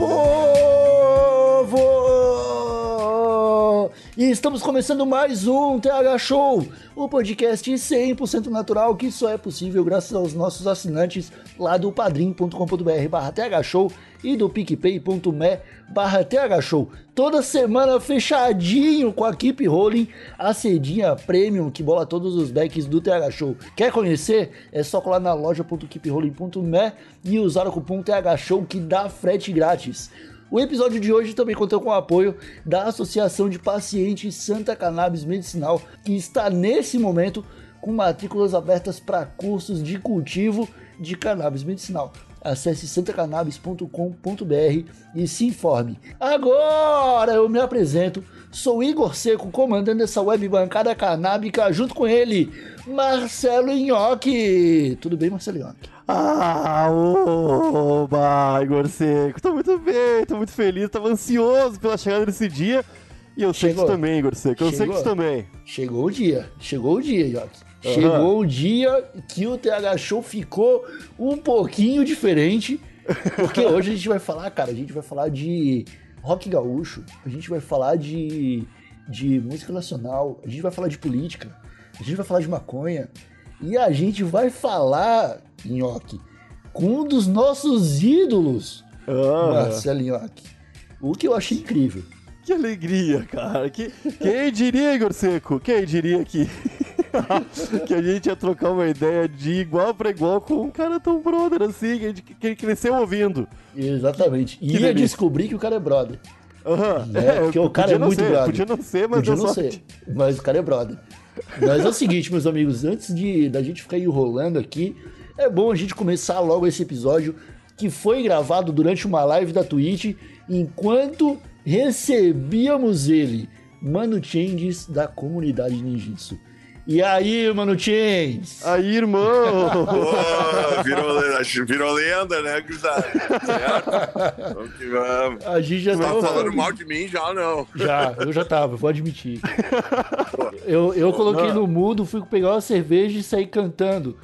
Fala, E estamos começando mais um TH Show, o podcast 100% natural que só é possível graças aos nossos assinantes lá do padrim.com.br barra thshow e do picpay.me barra thshow. Toda semana fechadinho com a Keep Rolling, a cedinha premium que bola todos os decks do TH Show. Quer conhecer? É só colar na loja.keeprolling.me e usar o cupom TH Show que dá frete grátis. O episódio de hoje também contou com o apoio da Associação de Pacientes Santa Cannabis Medicinal, que está nesse momento com matrículas abertas para cursos de cultivo de cannabis medicinal. Acesse santacannabis.com.br e se informe. Agora eu me apresento, sou Igor Seco, comandando essa web bancada canábica, junto com ele, Marcelo Nhoque. Tudo bem, Marcelo Nhoque? Ah, oba, Igor Seco. Tô muito bem, tô muito feliz, tava ansioso pela chegada desse dia. E eu sei que Chegou. tu também, Igor Seco. Eu sei que Chegou. tu também. Chegou o dia, chegou o dia, Nhoque. Chegou o dia que o TH Show ficou um pouquinho diferente, porque hoje a gente vai falar, cara, a gente vai falar de rock gaúcho, a gente vai falar de, de música nacional, a gente vai falar de política, a gente vai falar de maconha, e a gente vai falar, Nhoque, com um dos nossos ídolos, Ah, Marcelo Nhoque. O que eu achei incrível. que alegria, cara. Que, quem diria, Igor Seco? Quem diria que... que a gente ia trocar uma ideia de igual pra igual com um cara tão brother assim, que gente que cresceu ouvindo. Exatamente. E ia delícia. descobrir que o cara é brother. Aham, né? Porque o cara é muito ser, brother. Podia não ser, mas Podia não sorte. ser, mas o cara é brother. Mas é o seguinte, meus amigos, antes de da gente ficar enrolando aqui, é bom a gente começar logo esse episódio que foi gravado durante uma live da Twitch, enquanto recebíamos ele, Mano Changes da comunidade Ninjitsu. E aí, Mano Changes? Aí, irmão! Pô, virou, virou lenda, né, gurizada? Certo? Vamos que vamos. A gente já Tá tava falando mal de mim já, não. Já, eu já tava, vou admitir. Eu, eu coloquei no mudo, fui pegar uma cerveja e saí cantando.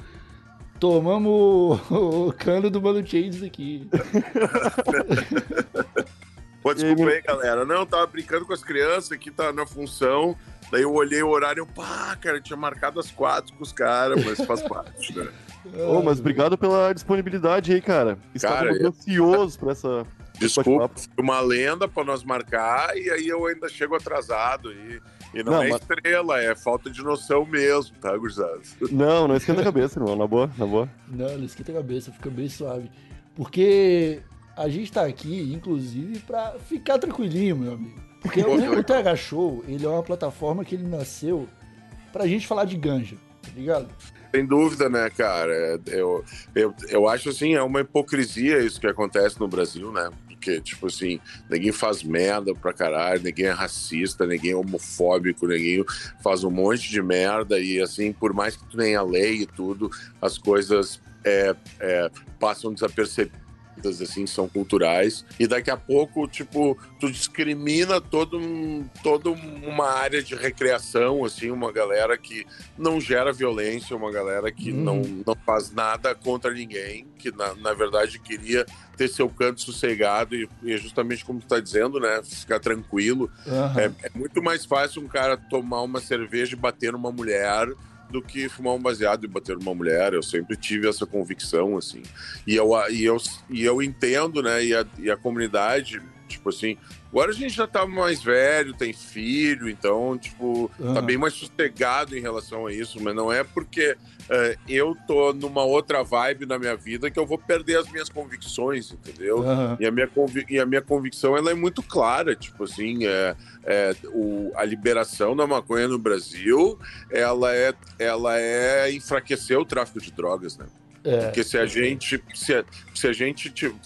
Tomamos o, o cano do Mano Chains aqui. Pô, desculpa aí, galera. Não, tava brincando com as crianças aqui, tá na função. Daí eu olhei o horário e eu, pá, cara, eu tinha marcado as quatro com os caras, mas faz parte, né? Ô, mas obrigado pela disponibilidade aí, cara. Estava eu- ansioso por essa. Desculpa, uma lenda pra nós marcar e aí eu ainda chego atrasado. E, e não, Não, é mas- estrela, é falta de noção mesmo, tá, gurizada? Não, não esquenta a cabeça, irmão. Na boa, na boa. Não, não esquenta a cabeça, fica bem suave. Porque a gente tá aqui, inclusive, pra ficar tranquilinho, meu amigo. Porque Pô, o, o TH Show, ele é uma plataforma que ele nasceu pra gente falar de ganja, tá ligado? Sem dúvida, né, cara? É, Eu, eu, eu acho assim, é uma hipocrisia isso que acontece no Brasil, né? Porque, tipo assim, ninguém faz merda pra caralho, ninguém é racista, ninguém é homofóbico, ninguém faz um monte de merda e, assim, por mais que tu tenha lei e tudo, as coisas é, é, passam desapercebidas, assim, são culturais. E daqui a pouco, tipo, tu discrimina todo um, toda uma área de recreação, assim, uma galera que não gera violência, uma galera que Uhum. não, não faz nada contra ninguém, que na, na verdade queria ter seu canto sossegado e, e é justamente como tu tá dizendo, né? Ficar tranquilo. Aham. É, é muito mais fácil um cara tomar uma cerveja e bater numa mulher do que fumar um baseado e bater numa mulher. Eu sempre tive essa convicção, assim. E eu, e eu, e eu entendo, né? E a, e a comunidade, tipo assim, Agora a gente já tá mais velho, tem filho, então, tipo, tá Aham. bem mais sossegado em relação a isso, mas não é porque eh, eu tô numa outra vibe na minha vida que eu vou perder as minhas convicções, entendeu? Aham. E a, minha e a minha convicção ela é muito clara, tipo assim, é, é, o, a liberação da maconha no Brasil, ela é, ela é enfraquecer o tráfico de drogas, né? É. Porque se a gente, se a, se a gente tipo,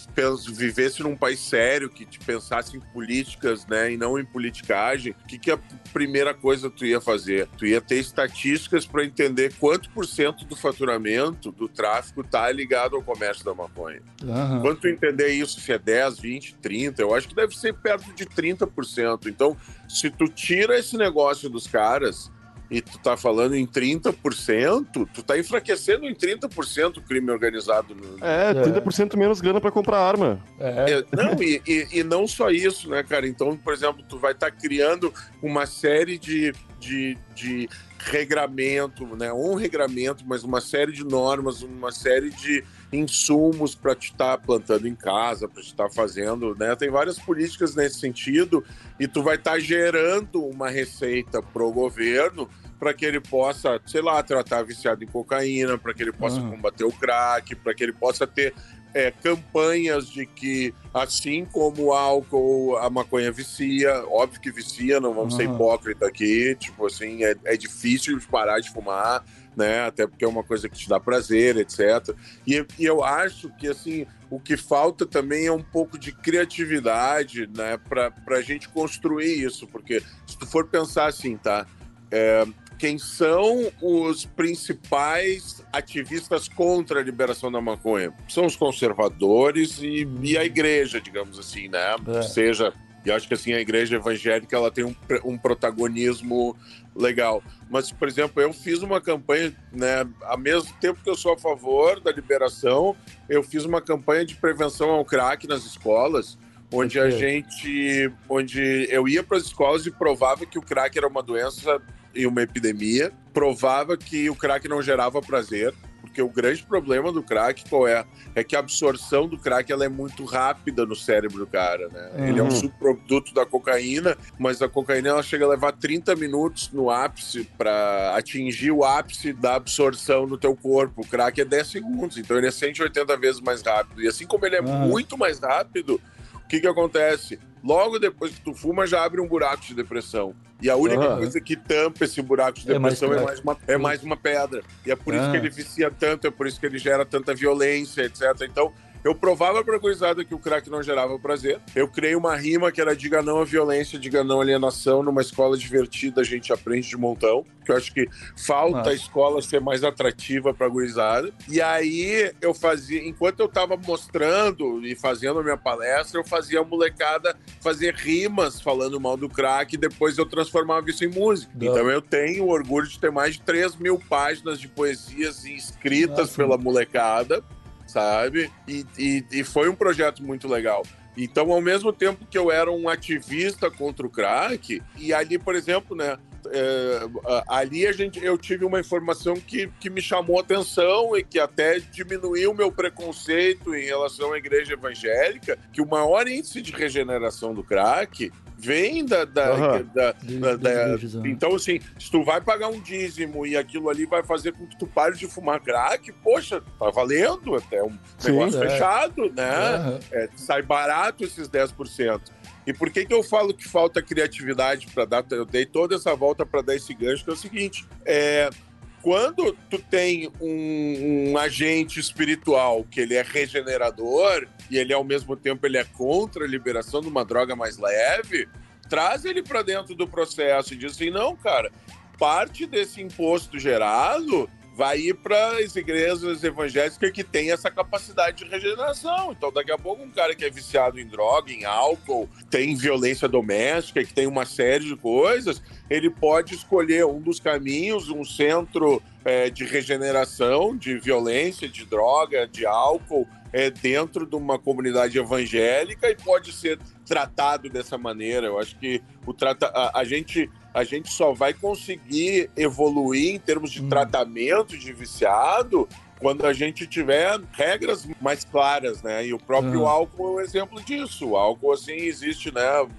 vivesse num país sério, que te pensasse em políticas, né, e não em politicagem, o que, que a primeira coisa tu ia fazer? Tu ia ter estatísticas para entender quanto por cento do faturamento do tráfico tá ligado ao comércio da maconha. Aham. Quando tu entender isso, se é 10, 20, 30, eu acho que deve ser perto de 30%. Então, se tu tira esse negócio dos caras e tu tá falando em 30%, tu tá enfraquecendo em 30% o crime organizado. No... É, 30% menos grana pra comprar arma. É. É, não, e, e- e não só isso, né, cara? Então, por exemplo, tu vai estar criando uma série de, de, de regramento, né? Um regramento, mas uma série de normas, uma série de insumos para te estar plantando em casa, para te estar fazendo, né? Tem várias políticas nesse sentido e tu vai estar gerando uma receita pro governo para que ele possa, sei lá, tratar viciado em cocaína, para que ele possa Aham. combater o crack, para que ele possa ter é, campanhas de que, assim como o álcool, a maconha vicia, óbvio que vicia, não vamos ser Aham. hipócritas aqui, tipo assim, é, é difícil parar de fumar, né, até porque é uma coisa que te dá prazer, etc. E, e eu acho que, assim, o que falta também é um pouco de criatividade, né, para a gente construir isso, porque se tu for pensar assim, tá, é, quem são os principais ativistas contra a liberação da maconha? São os conservadores e, e a igreja, digamos assim, né? É. Seja, e acho que assim a igreja evangélica ela tem um, um protagonismo legal. Mas, por exemplo, eu fiz uma campanha, né? Ao mesmo tempo que eu sou a favor da liberação, eu fiz uma campanha de prevenção ao crack nas escolas. Onde a gente, onde eu ia para as escolas e provava que o crack era uma doença e uma epidemia, provava que o crack não gerava prazer, porque o grande problema do crack qual é? É que a absorção do crack ela é muito rápida no cérebro do cara, né? Ele é um Uhum. subproduto da cocaína, mas a cocaína ela chega a levar 30 minutos no ápice para atingir o ápice da absorção no teu corpo. O crack é 10 segundos, então ele é 180 vezes mais rápido. E assim como ele é Uhum. muito mais rápido, que que acontece? Logo depois que tu fuma, já abre um buraco de depressão. E a única Aham. coisa que tampa esse buraco de É mais depressão é crack. mais, uma, é mais uma pedra. E é por isso Ah. que ele vicia tanto, é por isso que ele gera tanta violência, etc. Então, eu provava pra gurizada que o crack não gerava prazer. Eu criei uma rima que era diga não à violência, diga não à alienação. Numa escola divertida, a gente aprende de montão. Que eu acho que falta Massa. a escola ser mais atrativa pra gurizada. E aí, eu fazia... Enquanto eu tava mostrando e fazendo a minha palestra, eu fazia a molecada fazer rimas falando mal do crack. E depois eu transformava isso em música. Da- Então, eu tenho o orgulho de ter mais de 3 mil páginas de poesias escritas Nossa. pela molecada sabe? E, e, e foi um projeto muito legal. Então, ao mesmo tempo que eu era um ativista contra o crack, e ali, por exemplo, né? é, ali a gente, eu tive uma informação que, que me chamou atenção e que até diminuiu o meu preconceito em relação à igreja evangélica, que o maior índice de regeneração do crack vem da, da, da- da- da- então, assim, se tu vai pagar um dízimo e aquilo ali vai fazer com que tu pare de fumar crack, poxa, tá valendo até um Sim, negócio é. fechado, né? É, sai barato esses 10%. E por que, que eu falo que falta criatividade para dar? Eu dei toda essa volta para dar esse gancho, que é o seguinte: é, quando tu tem um, um agente espiritual que ele é regenerador e ele ao mesmo tempo ele é contra a liberação de uma droga mais leve, traz ele para dentro do processo e diz assim, não, cara, parte desse imposto gerado vai ir para as igrejas evangélicas que têm essa capacidade de regeneração. Então, daqui a pouco, um cara que é viciado em droga, em álcool, tem violência doméstica, que tem uma série de coisas, ele pode escolher um dos caminhos, um centro é, de regeneração, de violência, de droga, de álcool, é, dentro de uma comunidade evangélica e pode ser tratado dessa maneira. Eu acho que o trata a, a gente a gente só vai conseguir evoluir em termos de Hum. tratamento de viciado quando a gente tiver regras mais claras, né? E o próprio Uhum. álcool é um exemplo disso. O álcool, assim, existe, né? O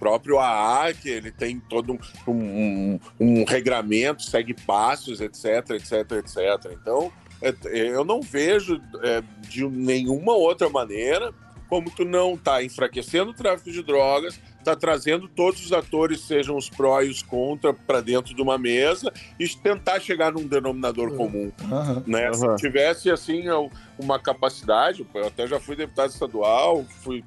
próprio AA, que ele tem todo um, um, um regramento, segue passos, etc, etc, etc. Então, eu não vejo é, de nenhuma outra maneira como tu não tá enfraquecendo o tráfico de drogas, tá trazendo todos os atores, sejam os pró e os contra, para dentro de uma mesa e tentar chegar num denominador comum. Aham. Né? Aham. Se tivesse assim uma capacidade, eu até já fui deputado estadual, fui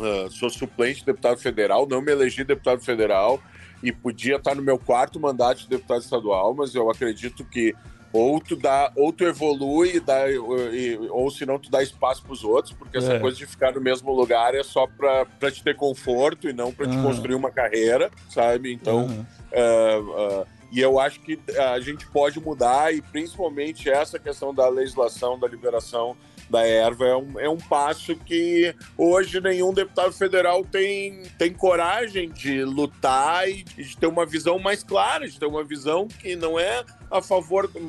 ah, sou suplente de deputado federal, não me elegi deputado federal e podia estar no meu quarto mandato de deputado estadual, mas eu acredito que ou tu dá, ou tu evolui dá, e- ou se não tu dá espaço para os outros, porque essa É. coisa de ficar no mesmo lugar é só para te ter conforto e não para te Aham. construir uma carreira, sabe? Então, Aham. ah, ah, e eu acho que a gente pode mudar, e principalmente essa questão da legislação, da liberação da erva, é um, é um passo que hoje nenhum deputado federal tem, tem coragem de lutar e de ter uma visão mais clara, de ter uma visão que não é a favor. do-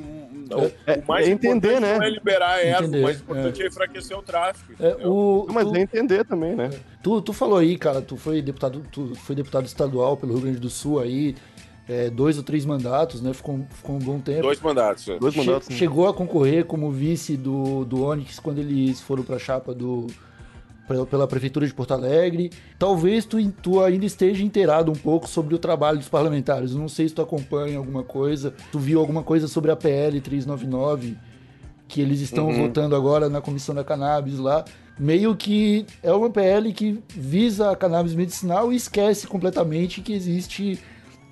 É- o mais é entender, importante né? não é liberar a erva, Entender, o mais importante é, enfraquecer o tráfico. É, o, Mas tu- é entender também, né? Tu, tu falou aí, cara, tu foi deputado, tu foi deputado estadual pelo Rio Grande do Sul aí, é, dois ou três mandatos, né? Ficou, ficou um bom tempo. Dois mandatos. é. Dois Che- mandatos. né? chegou a concorrer como vice do, do Onyx quando eles foram pra chapa do pela, pela prefeitura de Porto Alegre. Talvez tu, tu ainda esteja inteirado um pouco sobre o trabalho dos parlamentares. Não sei se tu acompanha alguma coisa, tu viu alguma coisa sobre a PL 399 que eles estão Uhum. votando agora na comissão da cannabis lá. Meio que é uma PL que visa a cannabis medicinal e esquece completamente que existe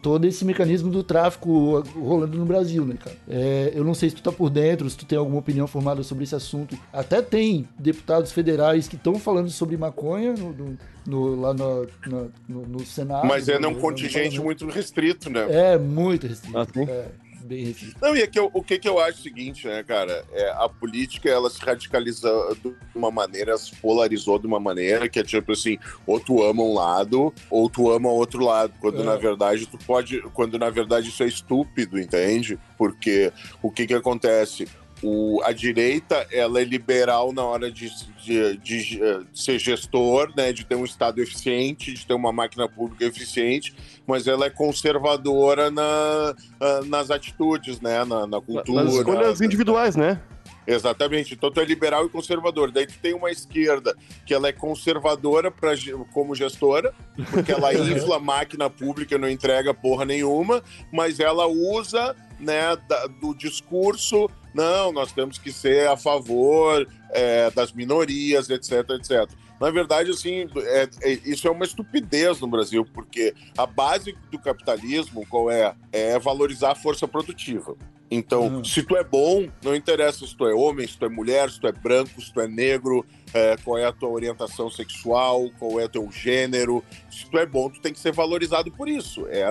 todo esse mecanismo do tráfico rolando no Brasil, né, cara? É, eu não sei se tu tá por dentro, se tu tem alguma opinião formada sobre esse assunto. Até tem deputados federais que estão falando sobre maconha no, no- no- lá no, no, Senado. Mas é no- um contingente muito restrito, né? É, muito restrito. Ah, sim? É, bem. Não, e é que o que, que eu acho é o seguinte, né, cara? É, a política, ela se radicalizou de uma maneira, se polarizou de uma maneira que é tipo assim, ou tu ama um lado, ou tu ama outro lado. Quando É. na verdade tu pode. Quando na verdade isso é estúpido, entende? Porque o que que acontece? O, a direita ela é liberal na hora de, de, de, eh, ser gestor, né, de ter um Estado eficiente, de ter uma máquina pública eficiente, mas ela é conservadora na, ah, nas atitudes, né, na, na cultura. Nas escolhas individuais, né? Exatamente. Então tu é liberal e conservador. Daí tu tem uma esquerda que ela é conservadora pra, como gestora, porque ela infla a máquina pública e não entrega porra nenhuma, mas ela usa né, da- do discurso, não, nós temos que ser a favor é, das minorias, etc, etc. Na verdade, assim, é- é- isso é uma estupidez no Brasil, porque a base do capitalismo, qual é? É valorizar a força produtiva. Então, Uhum. se tu é bom, não interessa se tu é homem, se tu é mulher, se tu é branco, se tu é negro, é, qual é a tua orientação sexual, qual é o teu gênero. Se tu é bom, tu tem que ser valorizado por isso. É,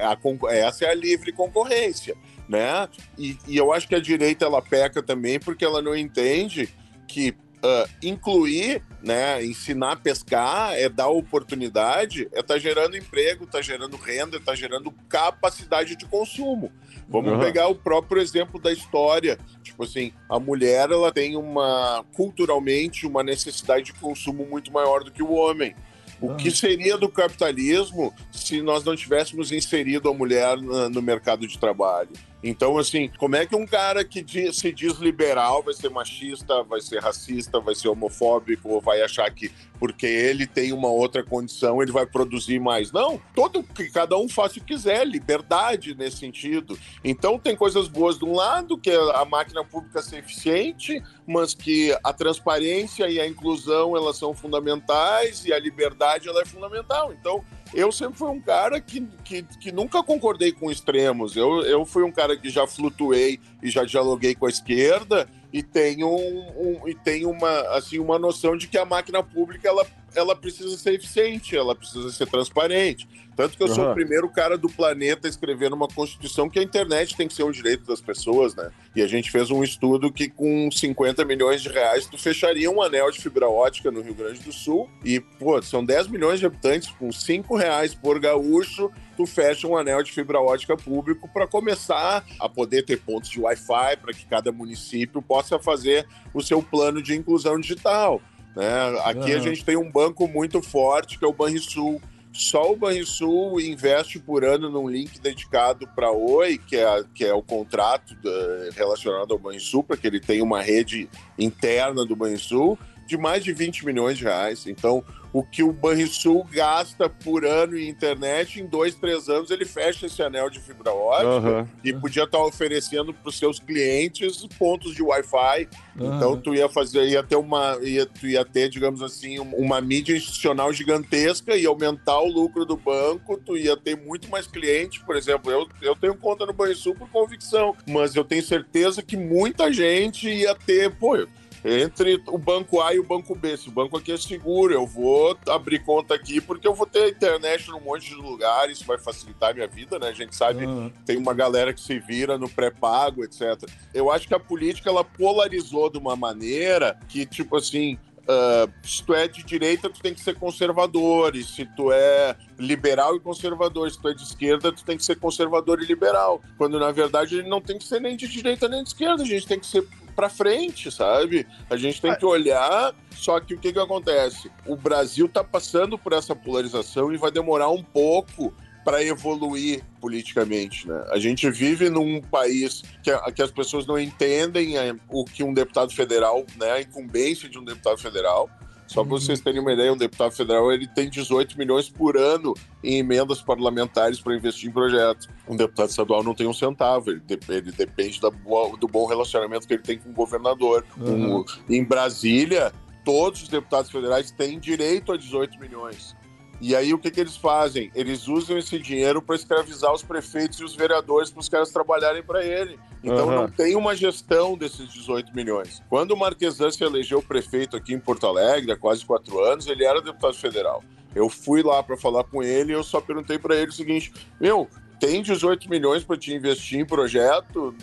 é a, con- essa é a livre concorrência, né? E, e eu acho que a direita, ela peca também porque ela não entende que ah, incluir, né, ensinar a pescar, é dar oportunidade, é tá gerando emprego, tá gerando renda, tá gerando capacidade de consumo. Vamos Uhum. pegar o próprio exemplo da história. Tipo assim, a mulher ela tem uma culturalmente uma necessidade de consumo muito maior do que o homem. O que seria do capitalismo se nós não tivéssemos inserido a mulher no mercado de trabalho? Então, assim, como é que um cara que di- se diz liberal vai ser machista, vai ser racista, vai ser homofóbico, ou vai achar que porque ele tem uma outra condição ele vai produzir mais? Não, todo que cada um faça o que quiser, liberdade nesse sentido. Então, tem coisas boas de um lado, que a máquina pública ser eficiente, mas que a transparência e a inclusão elas são fundamentais e a liberdade ela é fundamental. Então, eu sempre fui um cara que, que, que nunca concordei com extremos. Eu, eu fui um cara que já flutuei e já dialoguei com a esquerda e tenho, um, um- e tenho uma, assim, uma noção de que a máquina pública ela ela precisa ser eficiente, ela precisa ser transparente. Tanto que eu sou Uhum. o primeiro cara do planeta a escrever numa Constituição que a internet tem que ser um direito das pessoas, né? E a gente fez um estudo que com 50 milhões de reais tu fecharia um anel de fibra ótica no Rio Grande do Sul e, pô, são 10 milhões de habitantes, com 5 reais por gaúcho, tu fecha um anel de fibra ótica público para começar a poder ter pontos de Wi-Fi para que cada município possa fazer o seu plano de inclusão digital. Né? Aqui a Aham. gente tem um banco muito forte que é o Banrisul. Só o Banrisul investe por ano num link dedicado para Oi, que é, que é o contrato da- relacionado ao Banrisul, para que ele tenha uma rede interna do Banrisul, de mais de 20 milhões de reais. Então, o que o Banrisul gasta por ano em internet, em dois, três anos, ele fecha esse anel de fibra ótica Aham. e podia estar oferecendo para os seus clientes pontos de Wi-Fi. Então tu ia fazer, ia ter uma, ia, tu ia ter, digamos assim, um- uma mídia institucional gigantesca e aumentar o lucro do banco. Tu ia ter muito mais cliente, por exemplo. Eu, eu tenho conta no Banrisul por convicção, mas eu tenho certeza que muita gente ia ter, pô. Entre o banco A e o banco B, se o banco aqui é seguro, eu vou abrir conta aqui porque eu vou ter internet num monte de lugar, isso vai facilitar a minha vida, né? A gente sabe Aham. tem uma galera que se vira no pré-pago, etc. Eu acho que a política ela polarizou de uma maneira que, tipo assim, ah, se tu é de direita, tu tem que ser conservador, e se tu é liberal e conservador, se tu é de esquerda, tu tem que ser conservador e liberal. Quando na verdade ele não tem que ser nem de direita nem de esquerda, a gente tem que ser pra frente, sabe? A gente tem que olhar, só que o que que acontece? O Brasil tá passando por essa polarização e vai demorar um pouco para evoluir politicamente, né? A gente vive num país que, que as pessoas não entendem é, o que um deputado federal, né, a incumbência de um deputado federal. Só para vocês terem uma ideia, um deputado federal ele tem 18 milhões por ano em emendas parlamentares para investir em projetos. Um deputado estadual não tem um centavo, ele, ele depende boa- do bom relacionamento que ele tem com o governador. Uhum. Um- em Brasília, todos os deputados federais têm direito a 18 milhões. E aí o que, que eles fazem? Eles usam esse dinheiro para escravizar os prefeitos e os vereadores para os caras trabalharem para ele. Então Aham. não tem uma gestão desses 18 milhões. Quando o Marquesan se elegeu prefeito aqui em Porto Alegre há quase quatro anos, ele era deputado federal. Eu fui lá para falar com ele e eu só perguntei para ele o seguinte: meu, tem 18 milhões para te investir em projeto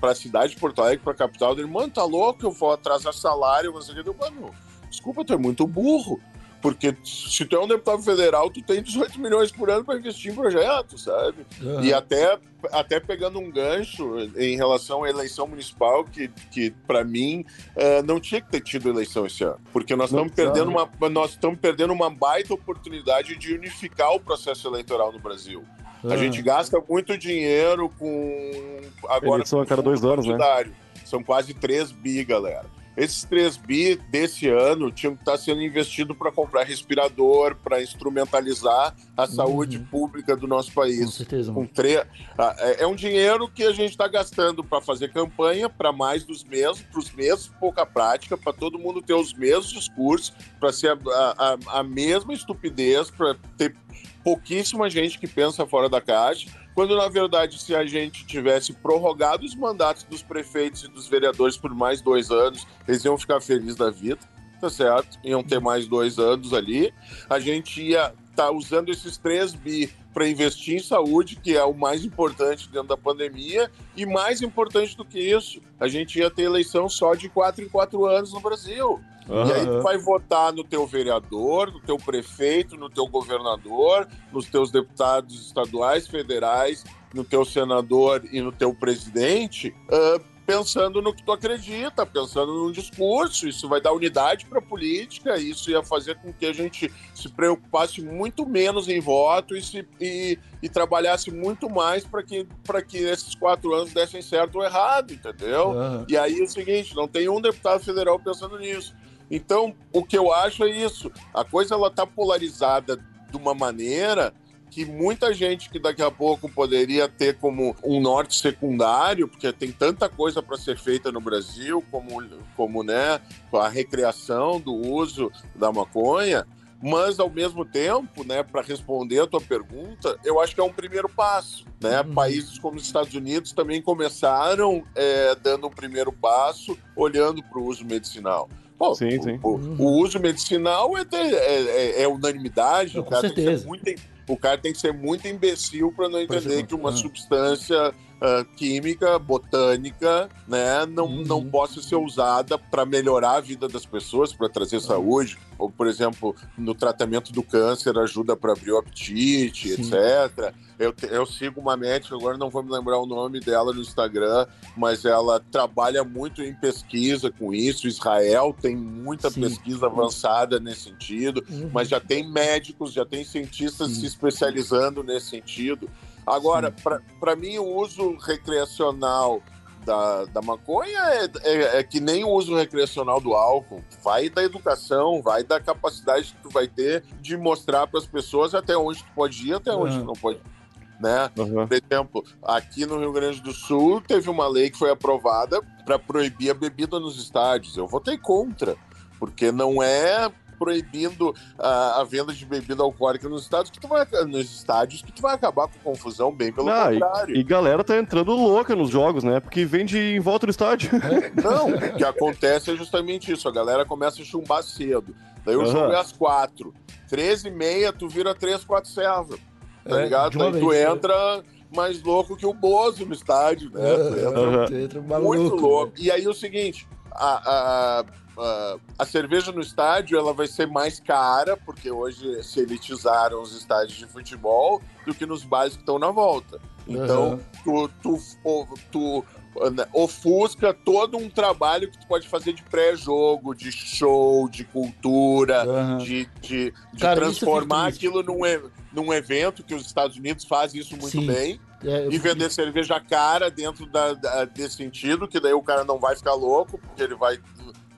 para a cidade de Porto Alegre, para a capital? Ele, mano, tá louco? Eu vou atrasar salário. Você eu, mano, desculpa, tu é muito burro. Porque se tu é um deputado federal, tu tem 18 milhões por ano para investir em projetos, sabe? Aham. E até, até pegando um gancho em relação à eleição municipal, que, que para mim eh, não tinha que ter tido eleição esse ano. Porque nós Não estamos perdendo uma, nós estamos perdendo uma baita oportunidade de unificar o processo eleitoral no Brasil. A Aham. gente gasta muito dinheiro com. Agora, Eleição a com cada dois anos, né? São quase 3 bi, galera. Esses 3 bi desse ano tinham que estar sendo investido para comprar respirador, para instrumentalizar a saúde pública do nosso Com país. certeza, Com tre... Ah, é é um dinheiro que a gente está gastando para fazer campanha para mais dos mesmos, para os mesmos, pouca prática, para todo mundo ter os mesmos discursos, para ser a- a- a mesma estupidez, para ter pouquíssima gente que pensa fora da caixa, quando na verdade, se a gente tivesse prorrogado os mandatos dos prefeitos e dos vereadores por mais dois anos, eles iam ficar felizes da vida, tá certo? Iam ter mais dois anos ali. A gente ia estar usando esses 3 bi para investir em saúde, que é o mais importante dentro da pandemia, e mais importante do que isso, a gente ia ter eleição só de quatro em quatro anos no Brasil. E aí tu vai votar no teu vereador, no teu prefeito, no teu governador, nos teus deputados estaduais, federais, no teu senador e no teu presidente, ah, pensando no que tu acredita, pensando num discurso. Isso vai dar unidade para a política, isso ia fazer com que a gente se preocupasse muito menos em voto e, se, e, e trabalhasse muito mais para que, pra que esses quatro anos dessem certo ou errado, entendeu? Aham. E aí é o seguinte, não tem um deputado federal pensando nisso. Então, o que eu acho é isso. A coisa ela tá polarizada de uma maneira que muita gente que daqui a pouco poderia ter como um norte secundário, porque tem tanta coisa para ser feita no Brasil, como, como né, a recreação do uso da maconha, mas ao mesmo tempo, né, para responder a tua pergunta, eu acho que é um primeiro passo, né? Uhum. Países como os Estados Unidos também começaram é, dando um primeiro passo, olhando para o uso medicinal. Pô, Sim, sim. O, o uso medicinal é, é, é- é unanimidade. O, com cara tem que ser certeza. muito, o cara tem que ser muito imbecil para não entender que uma ah. substância ah, química, botânica, né, não, Uhum. não possa ser usada para melhorar a vida das pessoas, para trazer saúde. Ou, por exemplo, no tratamento do câncer, ajuda para abrir o apetite, Sim. etc. Eu, eu sigo uma médica, agora não vou me lembrar o nome dela no Instagram, mas ela trabalha muito em pesquisa com isso. Israel tem muita Sim. pesquisa avançada nesse sentido, Uhum. mas já tem médicos, já tem cientistas se especializando nesse sentido. Agora, para mim, o uso recreacional da, da maconha é, é- é que nem o uso recreacional do álcool. Vai da educação, vai da capacidade que tu vai ter de mostrar para as pessoas até onde tu pode ir, até onde Uhum. tu não pode. Né? Aham. Por exemplo, aqui no Rio Grande do Sul teve uma lei que foi aprovada para proibir a bebida nos estádios. Eu votei contra, porque não é proibindo a, a venda de bebida alcoólica nos estádios que tu vai nos estádios que tu vai acabar com confusão, bem pelo Ah, contrário. E galera tá entrando louca nos jogos, né? Porque vende em volta do estádio. Não, o que acontece é justamente isso. A galera começa a chumbar cedo. Daí o Aham. jogo é às quatro. 13 e meia, tu vira 3, 4 serva. Tá É, ligado? Daí tu vez, né? entra mais louco que o Bozo no estádio, né? Tu entra entra maluco, muito louco. velho. E aí o seguinte, a, a, a, a cerveja no estádio ela vai ser mais cara, porque hoje se elitizaram os estádios de futebol, do que nos bares que estão na volta. Então, Aham. tu, tu, tu né, ofusca todo um trabalho que tu pode fazer de pré-jogo, de show, de cultura, Aham. de, de, de Cara, fico transformar aquilo num, num evento que os Estados Unidos fazem isso muito Sim. bem É, eu e vender cerveja cara dentro da, da- desse sentido, que daí o cara não vai ficar louco, porque ele vai.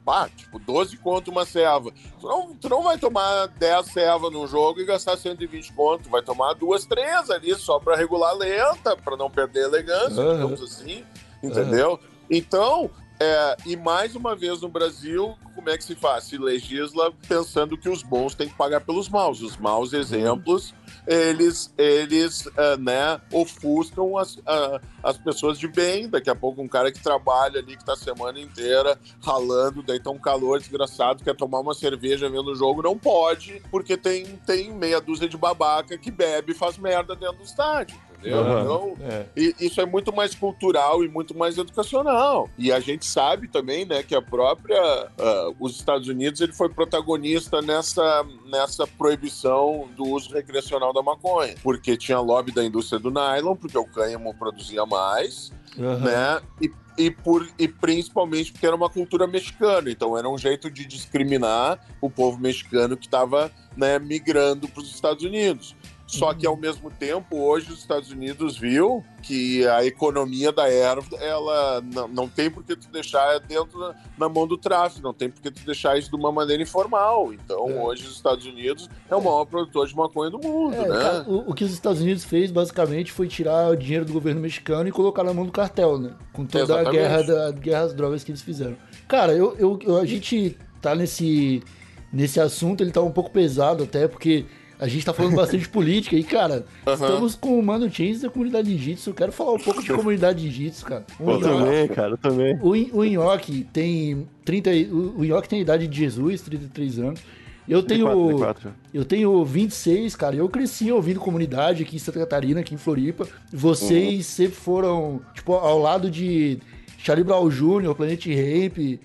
Ah, tipo, 12 conto uma serva. Tu não, tu não vai tomar 10 servas num jogo e gastar 120 conto. Vai tomar duas, três ali só pra regular lenta, pra não perder elegância, Aham. digamos assim. Entendeu? Então, é, e mais uma vez no Brasil, como é que se faz? Se legisla pensando que os bons têm que pagar pelos maus. Os maus exemplos, eles, eles ah, né, ofuscam as, ah, as pessoas de bem. Daqui a pouco um cara que trabalha ali, que tá a semana inteira ralando, daí tá um calor desgraçado, quer tomar uma cerveja vendo o jogo, não pode, porque tem, tem meia dúzia de babaca que bebe e faz merda dentro do estádio. Entendeu? Aham. Então, É. e isso é muito mais cultural e muito mais educacional. E a gente sabe também, né, que a própria ah, os Estados Unidos ele foi protagonista nessa nessa proibição do uso recreacional da maconha, porque tinha lobby da indústria do nylon, porque o cânhamo produzia mais, Aham. né? E, e, por, e principalmente porque era uma cultura mexicana, então era um jeito de discriminar o povo mexicano que estava né, migrando para os Estados Unidos. Só que ao mesmo tempo, hoje os Estados Unidos viu que a economia da erva, ela não, não tem por que tu deixar dentro na mão do tráfico, não tem por que tu deixar isso de uma maneira informal. Então, É. hoje os Estados Unidos é o maior produtor de maconha do mundo, É, né? cara, o, o que os Estados Unidos fez basicamente foi tirar o dinheiro do governo mexicano e colocar na mão do cartel, né? Com toda a Exatamente. guerra, da, guerra às drogas que eles fizeram. Cara, eu, eu, eu- a gente tá nesse, nesse assunto, ele tá um pouco pesado até, porque a gente tá falando bastante de política e, cara, Aham. estamos com o Mano Chains da comunidade de Jiu-Jitsu. Eu quero falar um pouco de comunidade de Jiu-Jitsu, cara. O Eu Nhoque- também, cara, eu também. o, o Inhoque tem 30, e- o, o Inhoque tem a idade de Jesus, 33 anos. Eu tenho 34, 34. eu tenho 26, cara. Eu cresci ouvindo comunidade aqui em Santa Catarina, aqui em Floripa. Vocês sempre foram, tipo, ao lado de Charlie Brown Jr., Planet Ramp.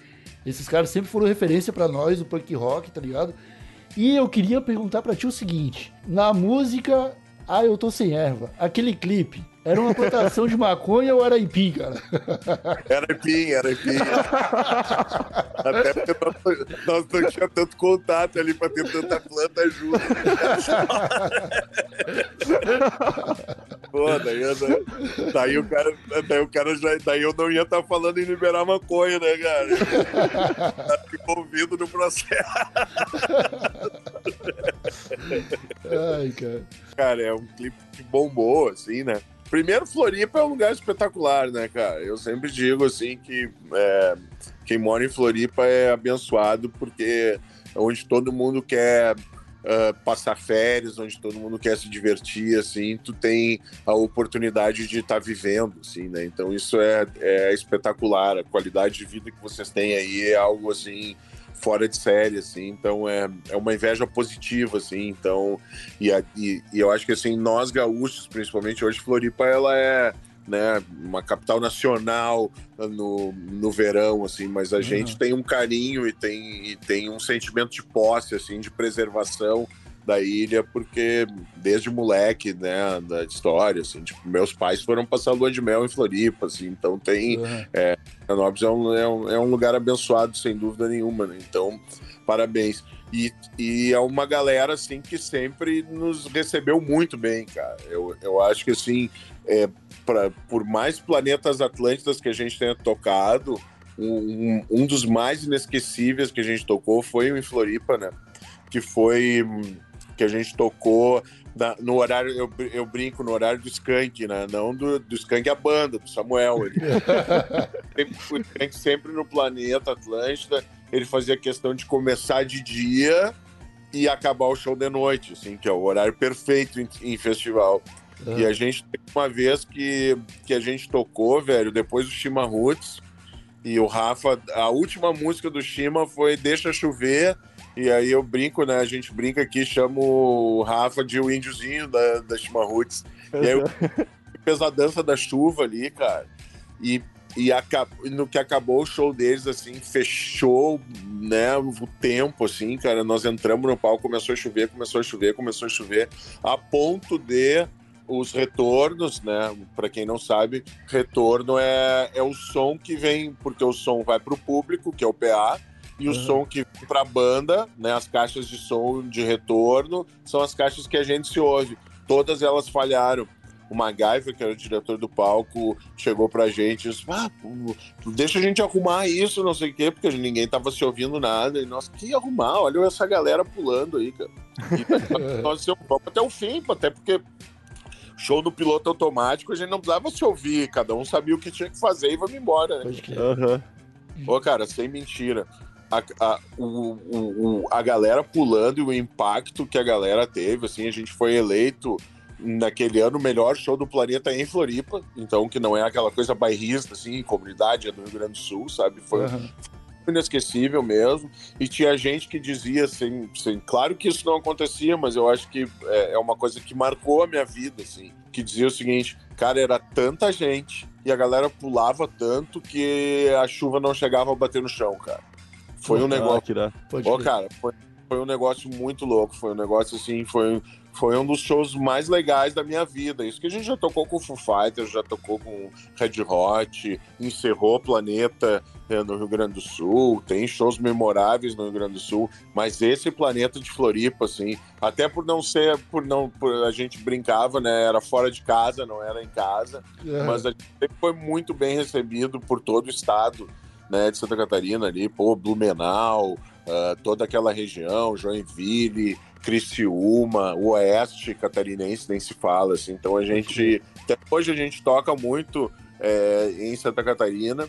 Esses caras sempre foram referência pra nós, o punk rock, tá ligado? E eu queria perguntar pra ti o seguinte: na música Ah, eu tô sem erva, aquele clipe, era uma plantação de maconha ou era IP, cara? Era pim, era pim. Até porque nós, nós não tinha tanto contato ali pra ter tanta planta junto. Pô, daí, eu- daí o cara, daí o cara já, daí eu não ia estar falando em liberar maconha, né, cara? Tá envolvido no processo. Ai, cara. Cara, é um clipe que bombou, assim, né? Primeiro, Floripa é um lugar espetacular, né, cara? Eu sempre digo, assim, que é, quem mora em Floripa é abençoado porque é onde todo mundo quer uh, passar férias, onde todo mundo quer se divertir, assim, tu tem a oportunidade de estar tá vivendo, assim, né? Então isso é, é espetacular. A qualidade de vida que vocês têm aí é algo assim fora de série, assim, então é, é uma inveja positiva, assim, então, e, a, e, e, eu acho que, assim, nós gaúchos, principalmente hoje, Floripa, ela é, né, uma capital nacional no, no verão, assim, mas a uhum. gente tem um carinho e tem, e tem um sentimento de posse, assim, de preservação da ilha, porque desde moleque, né, da história, assim, tipo, meus pais foram passar lua de mel em Floripa, assim, então tem, uhum. é, é um, é, um, é um lugar abençoado, sem dúvida nenhuma, né, então, parabéns. E, e é uma galera, assim, que sempre nos recebeu muito bem, cara, eu, eu acho que, assim, é, pra, por mais planetas Atlântidas que a gente tenha tocado, um, um, dos mais inesquecíveis que a gente tocou foi o em Floripa, né, que foi que a gente tocou na, no horário, eu, eu brinco, no horário do Skank, né? Não do, do Skank a banda, do Samuel. Ele, o Skank sempre no planeta Atlântida, ele fazia questão de começar de dia e acabar o show de noite, assim, que é o horário perfeito em, em festival. Uhum. E a gente uma vez que, que a gente tocou, velho, depois do Shima Roots, e o Rafa, a última música do Shima foi Deixa Chover, e aí eu brinco, né? A gente brinca aqui, chamo o Rafa de o índiozinho da, da Shima Roots. E aí eu fez a dança da chuva ali, cara. E, e no que acabou o show deles, assim, fechou, né, o tempo, assim, cara. Nós entramos no palco, começou a chover, começou a chover, começou a chover, a ponto de os retornos, né? Para quem não sabe, retorno é, é o som que vem, porque o som vai para o público, que é o PA, e o uhum. som que vem para a banda, né? As caixas de som de retorno são as caixas que a gente se ouve. Todas elas falharam. O MacGyver, que era o diretor do palco, chegou pra gente e disse: ah, deixa a gente arrumar isso, não sei o quê, porque ninguém tava se ouvindo nada. E nós, que arrumar? Olha essa galera pulando aí, cara. E nós vamos até o fim, até porque show do piloto automático, a gente não precisava se ouvir, cada um sabia o que tinha que fazer e vamos embora, né? Pode Uhum. Pô, cara, sem mentira. A, a, o, o, a galera pulando e o impacto que a galera teve, assim, a gente foi eleito naquele ano o melhor show do planeta em Floripa, então que não é aquela coisa bairrista, assim, comunidade é do Rio Grande do Sul, sabe? Foi, uhum inesquecível mesmo. E tinha gente que dizia assim, assim, claro que isso não acontecia, mas eu acho que é, é uma coisa que marcou a minha vida, assim, que dizia o seguinte, cara, era tanta gente e a galera pulava tanto que a chuva não chegava a bater no chão, cara. Foi um negócio. Ó, oh, cara, foi, foi um negócio muito louco. Foi um negócio assim, foi foi um dos shows mais legais da minha vida. Isso que a gente já tocou com Foo Fighters, já tocou com Red Hot, encerrou Planeta né, no Rio Grande do Sul, tem shows memoráveis no Rio Grande do Sul, mas esse Planeta de Floripa, assim, até por não ser, por não, por, a gente brincava, né, era fora de casa, não era em casa, é. mas a gente foi muito bem recebido por todo o estado, né, de Santa Catarina ali, pô, Blumenau, uh, toda aquela região, Joinville, Criciúma, o oeste catarinense nem se fala, assim. Então a gente, até hoje a gente toca muito é, em Santa Catarina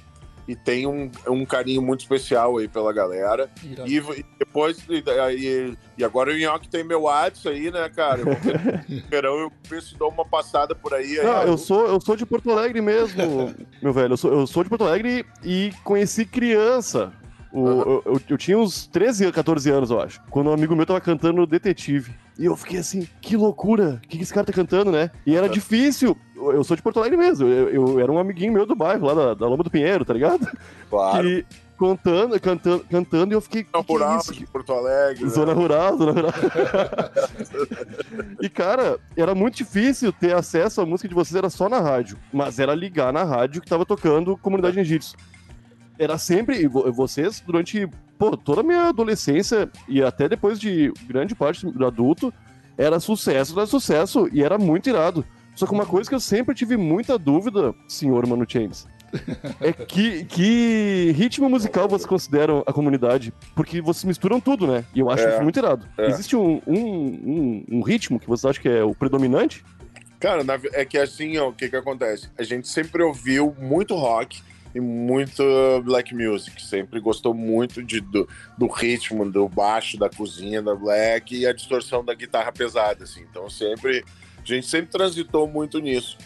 e tem um, um carinho muito especial aí pela galera. E, e, depois, e, e agora o Nhoque tem meu WhatsApp aí, né, cara? Verão eu se dou uma passada por aí. Não, aí eu, sou, eu sou de Porto Alegre mesmo, meu velho. Eu sou, eu sou de Porto Alegre e conheci criança o, uhum. eu, eu, eu, tinha uns 13, 14 anos, eu acho. Quando um amigo meu tava cantando Detetive. E eu fiquei assim, que loucura, o que, que esse cara tá cantando, né? E era difícil. Eu sou de Porto Alegre mesmo. Eu, eu, era um amiguinho meu do bairro, lá da, da Loma do Pinheiro, tá ligado? Claro. Que, cantando, cantando, cantando e eu fiquei. Zona que rural que é de Porto Alegre. Zona né? rural, zona rural. e, cara, era muito difícil ter acesso à música de vocês, era só na rádio. Mas era ligar na rádio que tava tocando Comunidade Ninjitsu era sempre. Vocês, durante pô, toda a minha adolescência e até depois de grande parte do adulto, era sucesso era sucesso e era muito irado. Só que uma coisa que eu sempre tive muita dúvida, senhor Mano Chains, é que, que ritmo musical vocês consideram a comunidade? Porque vocês misturam tudo, né? E eu acho é, isso muito irado. É. Existe um, um, um, um, ritmo que vocês acham que é o predominante? Cara, é que assim, ó, o que que acontece? A gente sempre ouviu muito rock, e muito black music. Sempre gostou muito de, do, do ritmo, do baixo da cozinha da black e a distorção da guitarra pesada, assim. Então sempre a gente sempre transitou muito nisso.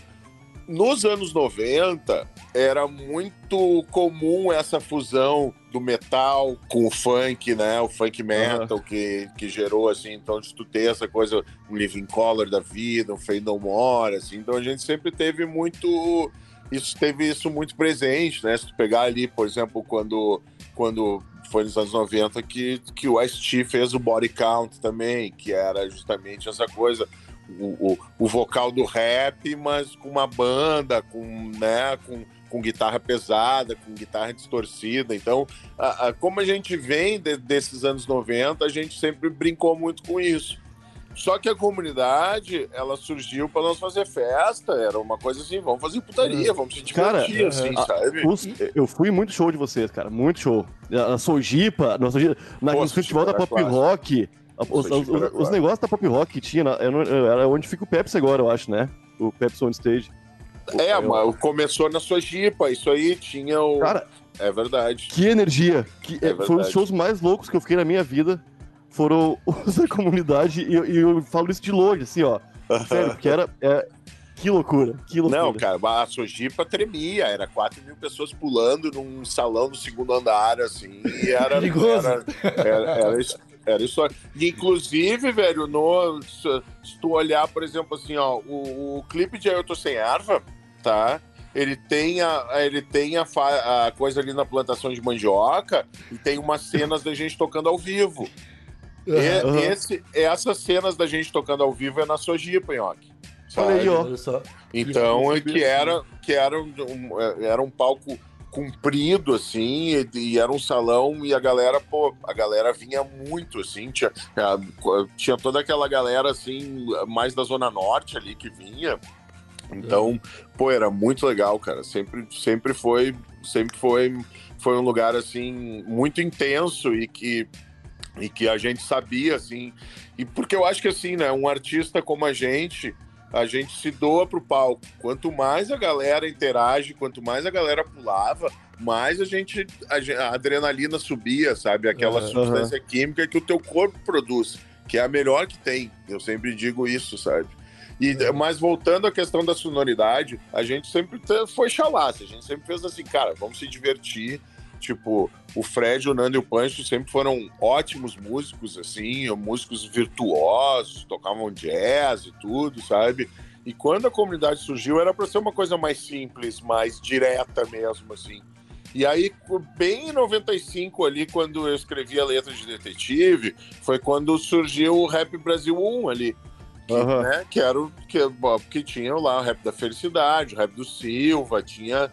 Nos anos 90, era muito comum essa fusão do metal com o funk, né? O funk metal uhum. que, que gerou, assim, então, de tu ter essa coisa, um Living Color da vida, um Fade No More, assim. Então, a gente sempre teve muito... Isso teve isso muito presente, né? Se tu pegar ali, por exemplo, quando, quando foi nos anos 90 que, que o Ice-T fez o Body Count também, que era justamente essa coisa o, o, o, vocal do rap, mas com uma banda, com, né, com, com guitarra pesada, com guitarra distorcida. Então, a, a, como a gente vem de, desses anos 90, a gente sempre brincou muito com isso. Só que a comunidade, ela surgiu para nós fazer festa, era uma coisa assim, vamos fazer putaria, vamos se divertir, cara, assim, a, sabe? Os, eu fui muito show de vocês, cara, muito show. Na Sojipa, na, na, no festival da Pop Rock, os, os, os, negócios da pop rock que tinha, era onde fica o Pepsi agora, eu acho, né? O Pepsi on stage. É, eu... mas começou na sua jipa, isso aí tinha o. Cara, é verdade. Que energia! Que, é foi um dos shows mais loucos que eu fiquei na minha vida. Foram os da comunidade, e, e eu falo isso de longe, assim, ó. Sério, porque era. É, que loucura, que loucura. Não, cara, a Sojipa tremia, era 4 mil pessoas pulando num salão do segundo andar, assim, e era. era, era, era, era isso aí. Inclusive, velho, no, se, se, tu olhar, por exemplo, assim, ó, o, o clipe de Eu Tô Sem Erva, tá? Ele tem, a, ele tem a, a, coisa ali na plantação de mandioca e tem umas cenas da gente tocando ao vivo. Uhum. E, esse, essas cenas da gente tocando ao vivo é na Sojipa, Nhoque. Olha. Então, que era, que era, um, era um palco comprido, assim, e, e, era um salão e a galera, pô, a galera vinha muito, assim, tinha, é, tinha toda aquela galera, assim, mais da Zona Norte ali que vinha. Então, pô, era muito legal, cara. Sempre, sempre foi, sempre foi, foi um lugar, assim, muito intenso e que, e que a gente sabia, assim, e porque eu acho que, assim, né, um artista como a gente a gente se doa pro palco. Quanto mais a galera interage, quanto mais a galera pulava, mais a gente a, adrenalina subia, sabe? Aquela uhum. substância química que o teu corpo produz, que é a melhor que tem. Eu sempre digo isso, sabe? E. Mas voltando à questão da sonoridade, a gente sempre foi chalaça, a gente sempre fez assim, cara, vamos se divertir, Tipo, o Fred, o Nando e o Pancho sempre foram ótimos músicos, assim, músicos virtuosos, tocavam jazz e tudo, sabe? E quando a comunidade surgiu, era para ser uma coisa mais simples, mais direta mesmo, assim. E aí, bem em 95, ali, quando eu escrevi a letra de detetive, foi quando surgiu o Rap Brasil 1 ali. Que, uhum. né, que era o que, que tinha lá o rap da felicidade, o rap do Silva, tinha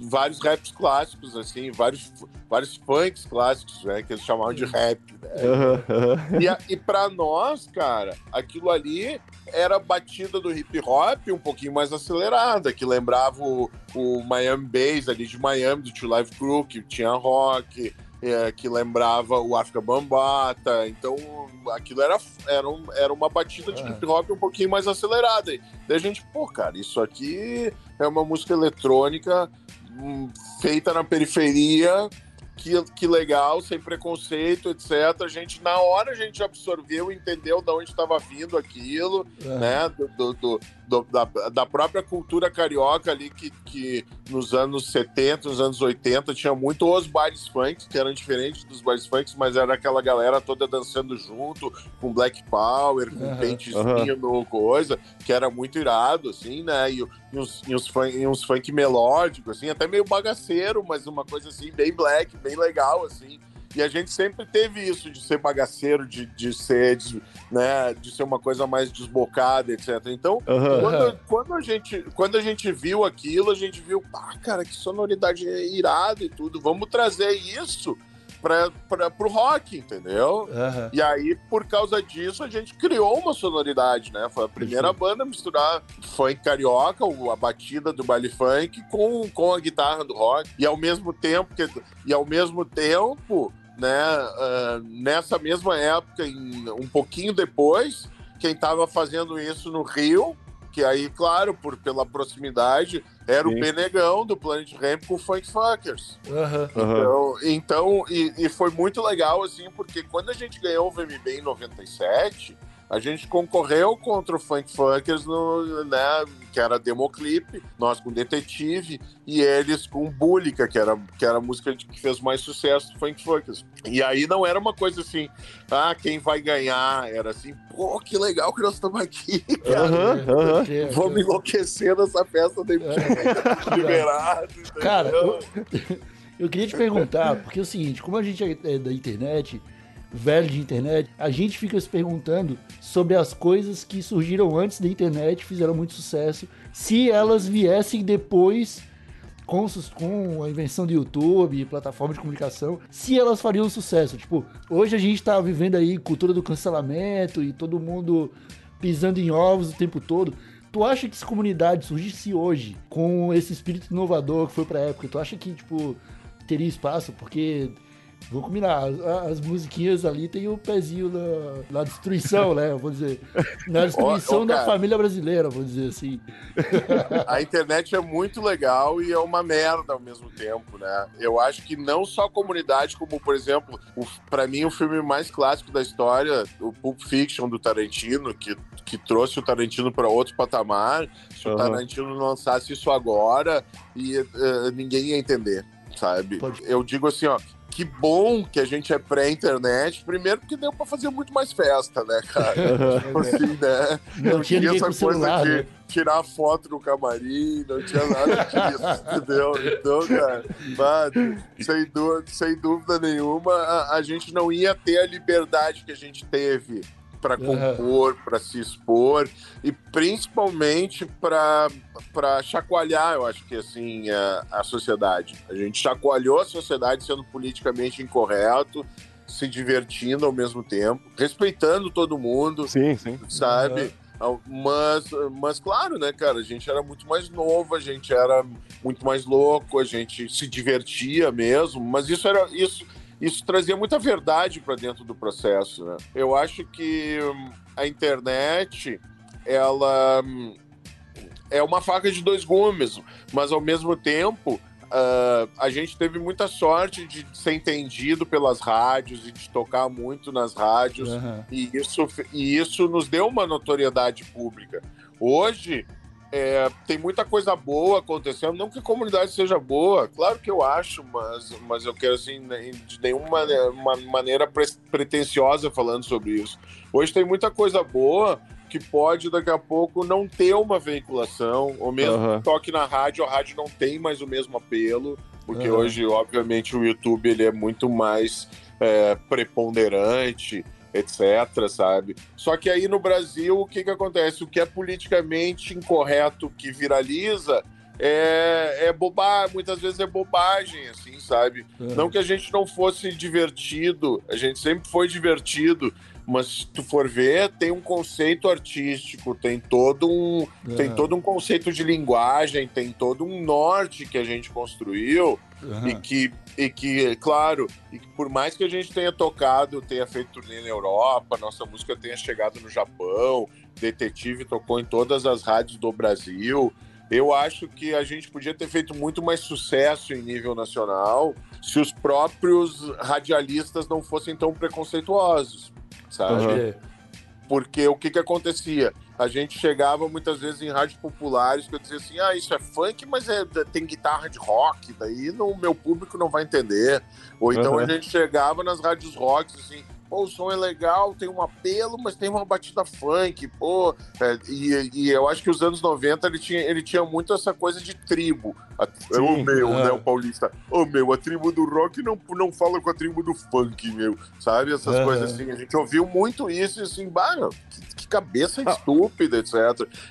vários raps clássicos, assim, vários, vários funks clássicos, né, que eles chamavam de rap. Né? Uhum. E, a, e pra nós, cara, aquilo ali era batida do hip hop um pouquinho mais acelerada, que lembrava o, o Miami Bass ali de Miami, do Two Live Crew, que tinha rock, é, que lembrava o África Bambata. Então, aquilo era, era, um, era uma batida de é. hip hop um pouquinho mais acelerada. E daí a gente, pô, cara, isso aqui é uma música eletrônica hum, feita na periferia que, que legal, sem preconceito, etc. A gente, na hora, a gente absorveu, entendeu de onde estava vindo aquilo, é. né? Do, do, do, do, da, da própria cultura carioca ali, que, que nos anos 70, nos anos 80, tinha muito os bailes funk, que eram diferentes dos bailes funk, mas era aquela galera toda dançando junto, com Black Power, com uhum. pentezinho no coisa, que era muito irado, assim, né? E, e, uns, e, uns, funk, e uns funk melódicos, assim, até meio bagaceiro, mas uma coisa assim, bem black, bem legal, assim. E a gente sempre teve isso de ser bagaceiro, de, de ser, de, né, de ser uma coisa mais desbocada, etc. Então, uhum. quando, quando, a gente, quando a gente viu aquilo, a gente viu, pá, cara, que sonoridade irada e tudo. Vamos trazer isso para o rock, entendeu? Uhum. E aí, por causa disso, a gente criou uma sonoridade, né? Foi a primeira banda a misturar funk carioca, a batida do baile funk, com, com a guitarra do rock. E ao mesmo tempo, que, e ao mesmo tempo né? Uh, nessa mesma época, em, um pouquinho depois, quem estava fazendo isso no Rio, que aí, claro, por, pela proximidade, era Sim. o Benegão do Planet Ramp com o Funk Fuckers. Aham. Então, então e, e foi muito legal, assim, porque quando a gente ganhou o VMB em 97, a gente concorreu contra o Funk Funkers, no, né, que era Democlip, nós com Detetive, e eles com Bullica, que era, que era a música que fez mais sucesso do Funk Funkers. E aí não era uma coisa assim, ah, quem vai ganhar? Era assim, pô, que legal que nós estamos aqui, cara. Aham, aham. É, Vamos enlouquecer nessa festa da É. liberado. entendeu? Cara, eu, eu queria te perguntar, porque é o seguinte, como a gente é da internet, velho de internet, a gente fica se perguntando sobre as coisas que surgiram antes da internet, fizeram muito sucesso, se elas viessem depois com, a invenção do YouTube, plataforma de comunicação, se elas fariam sucesso. Tipo, hoje a gente tá vivendo aí cultura do cancelamento e todo mundo pisando em ovos o tempo todo. Tu acha que se comunidade surgisse hoje com esse espírito inovador que foi pra época, tu acha que, tipo, teria espaço? Porque, vou combinar, as, as musiquinhas ali tem o pezinho na, na destruição, né? Vou dizer. Na destruição Ó, ó, da família brasileira, vou dizer assim. A internet é muito legal e é uma merda ao mesmo tempo, né? Eu acho que não só a comunidade, como, por exemplo, o, pra mim, o filme mais clássico da história, o Pulp Fiction do Tarantino, que, que trouxe o Tarantino para outro patamar. Se o Aham. Tarantino lançasse isso agora, e, eh, ninguém ia entender, sabe? Pode- Eu digo assim, ó. Que bom que a gente é pré-internet, primeiro porque deu pra fazer muito mais festa, né, cara? Tipo assim, né? Não tinha ninguém com celular, de né? tirar foto no camarim, não tinha nada disso, entendeu? Então, cara, mano, sem, dú- sem dúvida nenhuma, a, a gente não ia ter a liberdade que a gente teve para compor, para se expor e principalmente para para chacoalhar, eu acho que assim a, a sociedade. A gente chacoalhou a sociedade sendo politicamente incorreto, se divertindo ao mesmo tempo, respeitando todo mundo, Sim, sim. sabe? Ah, Mas, mas, claro, né, cara? A gente era muito mais novo, a gente era muito mais louco, a gente se divertia mesmo, mas isso era isso, isso trazia muita verdade para dentro do processo, né? Eu acho que hum, a internet, ela hum, é uma faca de dois gumes, mas ao mesmo tempo ah, a gente teve muita sorte de ser entendido pelas rádios e de tocar muito nas rádios. Aham. E isso, e isso nos deu uma notoriedade pública. Hoje, é, tem muita coisa boa acontecendo. Não que a comunidade seja boa, claro que eu acho, mas, mas eu quero, assim, né, de nenhuma maneira, uma maneira pre- pretensiosa falando sobre isso. Hoje tem muita coisa boa que pode, daqui a pouco, não ter uma veiculação, ou mesmo que toque na rádio, a rádio não tem mais o mesmo apelo, porque Aham. hoje, obviamente, o YouTube ele é muito mais é, preponderante, etc, sabe? Só que aí no Brasil, o que que acontece? O que é politicamente incorreto que viraliza é, é bobagem, muitas vezes é bobagem, assim, sabe? Aham. Não que a gente não fosse divertido, a gente sempre foi divertido, mas se tu for ver, tem um conceito artístico, tem todo um, tem Aham. todo um conceito de linguagem, tem todo um norte que a gente construiu Aham. e que, e que, claro, e que por mais que a gente tenha tocado, tenha feito turnê na Europa, nossa música tenha chegado no Japão, Detetive tocou em todas as rádios do Brasil, eu acho que a gente podia ter feito muito mais sucesso em nível nacional se os próprios radialistas não fossem tão preconceituosos, sabe? É. Porque o que que acontecia? A gente chegava muitas vezes em rádios populares que eu dizia assim, ah, isso é funk, mas é, tem guitarra de rock, daí o meu público não vai entender. Ou então Uhum. a gente chegava nas rádios rock assim, pô, o som é legal, tem um apelo, mas tem uma batida funk, pô. É, e, e eu acho que os anos 90 ele tinha, ele tinha muito essa coisa de tribo. A, Sim. o meu, Ah. né, o paulista. Ô meu, a tribo do rock não, não fala com a tribo do funk, meu. Sabe? Essas Aham. coisas assim. A gente ouviu muito isso e assim, meu, que, que cabeça estúpida, etc.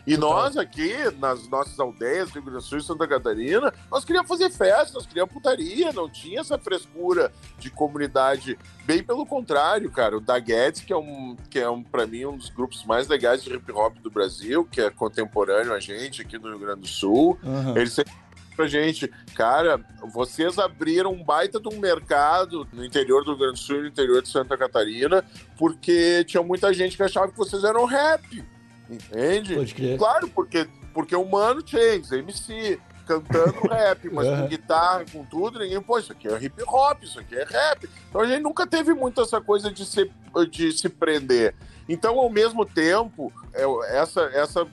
E nós aqui, nas nossas aldeias, Rio Grande do Sul e Santa Catarina, nós queríamos fazer festa, nós queríamos putaria, não tinha essa frescura de comunidade. Bem pelo contrário, cara. O Da Guedes, que é um, que é um, pra mim, um dos grupos mais legais de hip hop do Brasil, que é contemporâneo a gente aqui no Rio Grande do Sul, Aham. ele sempre disse pra gente, cara, vocês abriram um baita de um mercado no interior do Rio Grande do Sul e no interior de Santa Catarina, porque tinha muita gente que achava que vocês eram rap. Entende? Claro, porque, porque o Mano Chains, MC, cantando rap, mas com guitarra, com tudo, ninguém, pô, isso aqui é hip hop, isso aqui é rap. Então a gente nunca teve muito essa coisa de se, de se prender. Então, ao mesmo tempo, é, essa, essa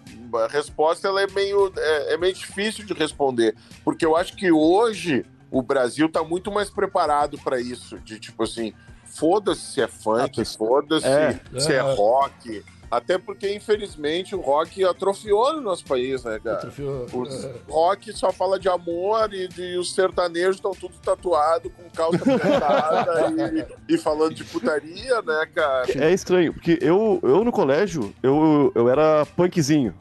resposta ela é, meio, é, é meio difícil de responder, porque eu acho que hoje o Brasil está muito mais preparado para isso, de tipo assim, foda-se se é funk, foda-se É. se é Aham. rock. Até porque, infelizmente, o rock atrofiou no nosso país, né, cara? Atrofiou. Os Aham. rock só fala de amor e, de, os sertanejos estão tudo tatuado com calça apertada e, e falando de putaria, né, cara? É estranho, porque eu, eu no colégio, eu, eu era punkzinho.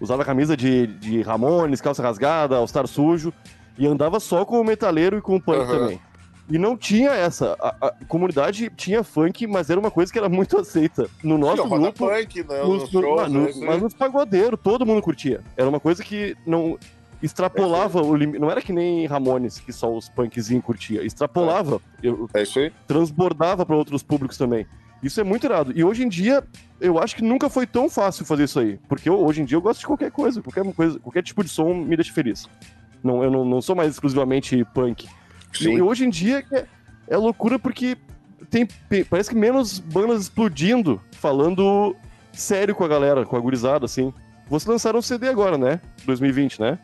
Usava camisa de, de Ramones, calça rasgada, all-star sujo, e andava só com o metaleiro e com o punk Aham. também. E não tinha essa. A, a comunidade tinha funk, mas era uma coisa que era muito aceita. No nosso Não, roda grupo, punk, né? nos, Nos no- shows, mas, no- né, aí. mas nos pagodeiros, todo mundo curtia. Era uma coisa que não extrapolava o limite. Não era que nem Ramones, que só os punkzinhos curtia. Extrapolava. Eu, É isso aí. transbordava para outros públicos também. Isso é muito irado. E hoje em dia, eu acho que nunca foi tão fácil fazer isso aí. Porque eu- hoje em dia eu gosto de qualquer coisa. Qualquer, coisa, qualquer tipo de som me deixa feliz. Não, eu não, não sou mais exclusivamente punk. E, e hoje em dia é, é loucura porque tem, parece que menos bandas explodindo, falando sério com a galera, com a gurizada, assim. Vocês lançaram um CD agora, né? 2020, né?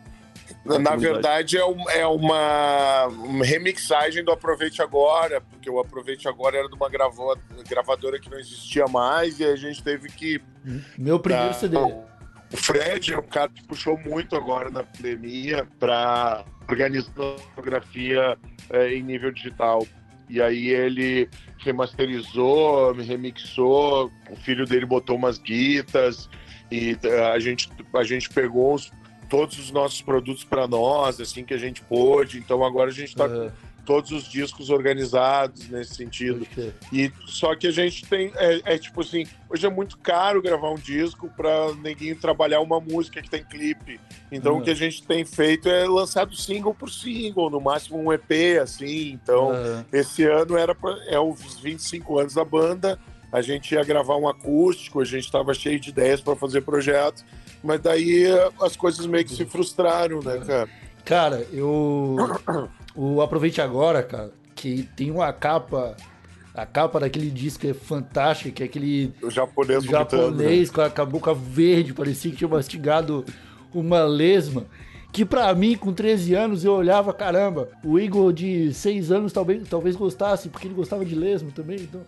Na, na verdade, é, um- é uma, uma remixagem do Aproveite Agora, porque o Aproveite Agora era de uma gravo- gravadora que não existia mais e a gente teve que Meu primeiro Tá. CD. O Fred é um cara que puxou muito agora na pandemia para organizar a fotografia eh, em nível digital. E aí ele remasterizou, remixou, o filho dele botou umas guitas e eh, a gente, a gente pegou os- todos os nossos produtos para nós, assim que a gente pôde. Então agora a gente está Aham. Todos os discos organizados nesse sentido. E só que a gente tem é, é tipo assim, hoje é muito caro gravar um disco para ninguém trabalhar uma música que tem clipe. Então Uhum. o que a gente tem feito é lançado single por single, no máximo um EP assim. Então Aham. esse ano era pra, é os 25 anos da banda. A gente ia gravar um acústico, a gente estava cheio de ideias para fazer projeto, mas daí as coisas meio que se frustraram, né, cara? Cara, eu. O Aproveite Agora, cara, que tem uma capa. A capa daquele disco é fantástica, que é aquele O japonês vomitando, né? japonês com a, com a boca verde, parecia que tinha mastigado uma lesma. Que pra mim, com 13 anos, eu olhava, caramba, o Igor de 6 anos talvez, talvez gostasse, porque ele gostava de lesma também. Então...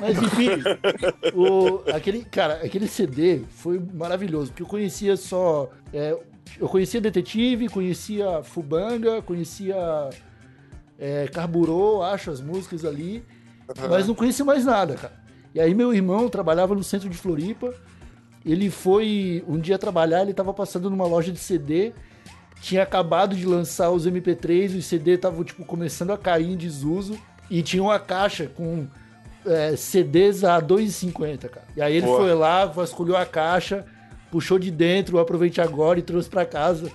Mas enfim, o, aquele, cara, aquele CD foi maravilhoso, porque eu conhecia só. é, eu conhecia Detetive, conhecia Fubanga, conhecia é, Carburou, acho, as músicas ali, mas não conhecia mais nada, cara. E aí meu irmão trabalhava no centro de Floripa, ele foi um dia trabalhar, ele tava passando numa loja de CD, tinha acabado de lançar os MP3, os CD estavam tipo começando a cair em desuso e tinha uma caixa com é, CDs a 2,50, cara. E aí ele Boa. foi lá, vasculhou a caixa, puxou de dentro, aproveite agora e trouxe pra casa.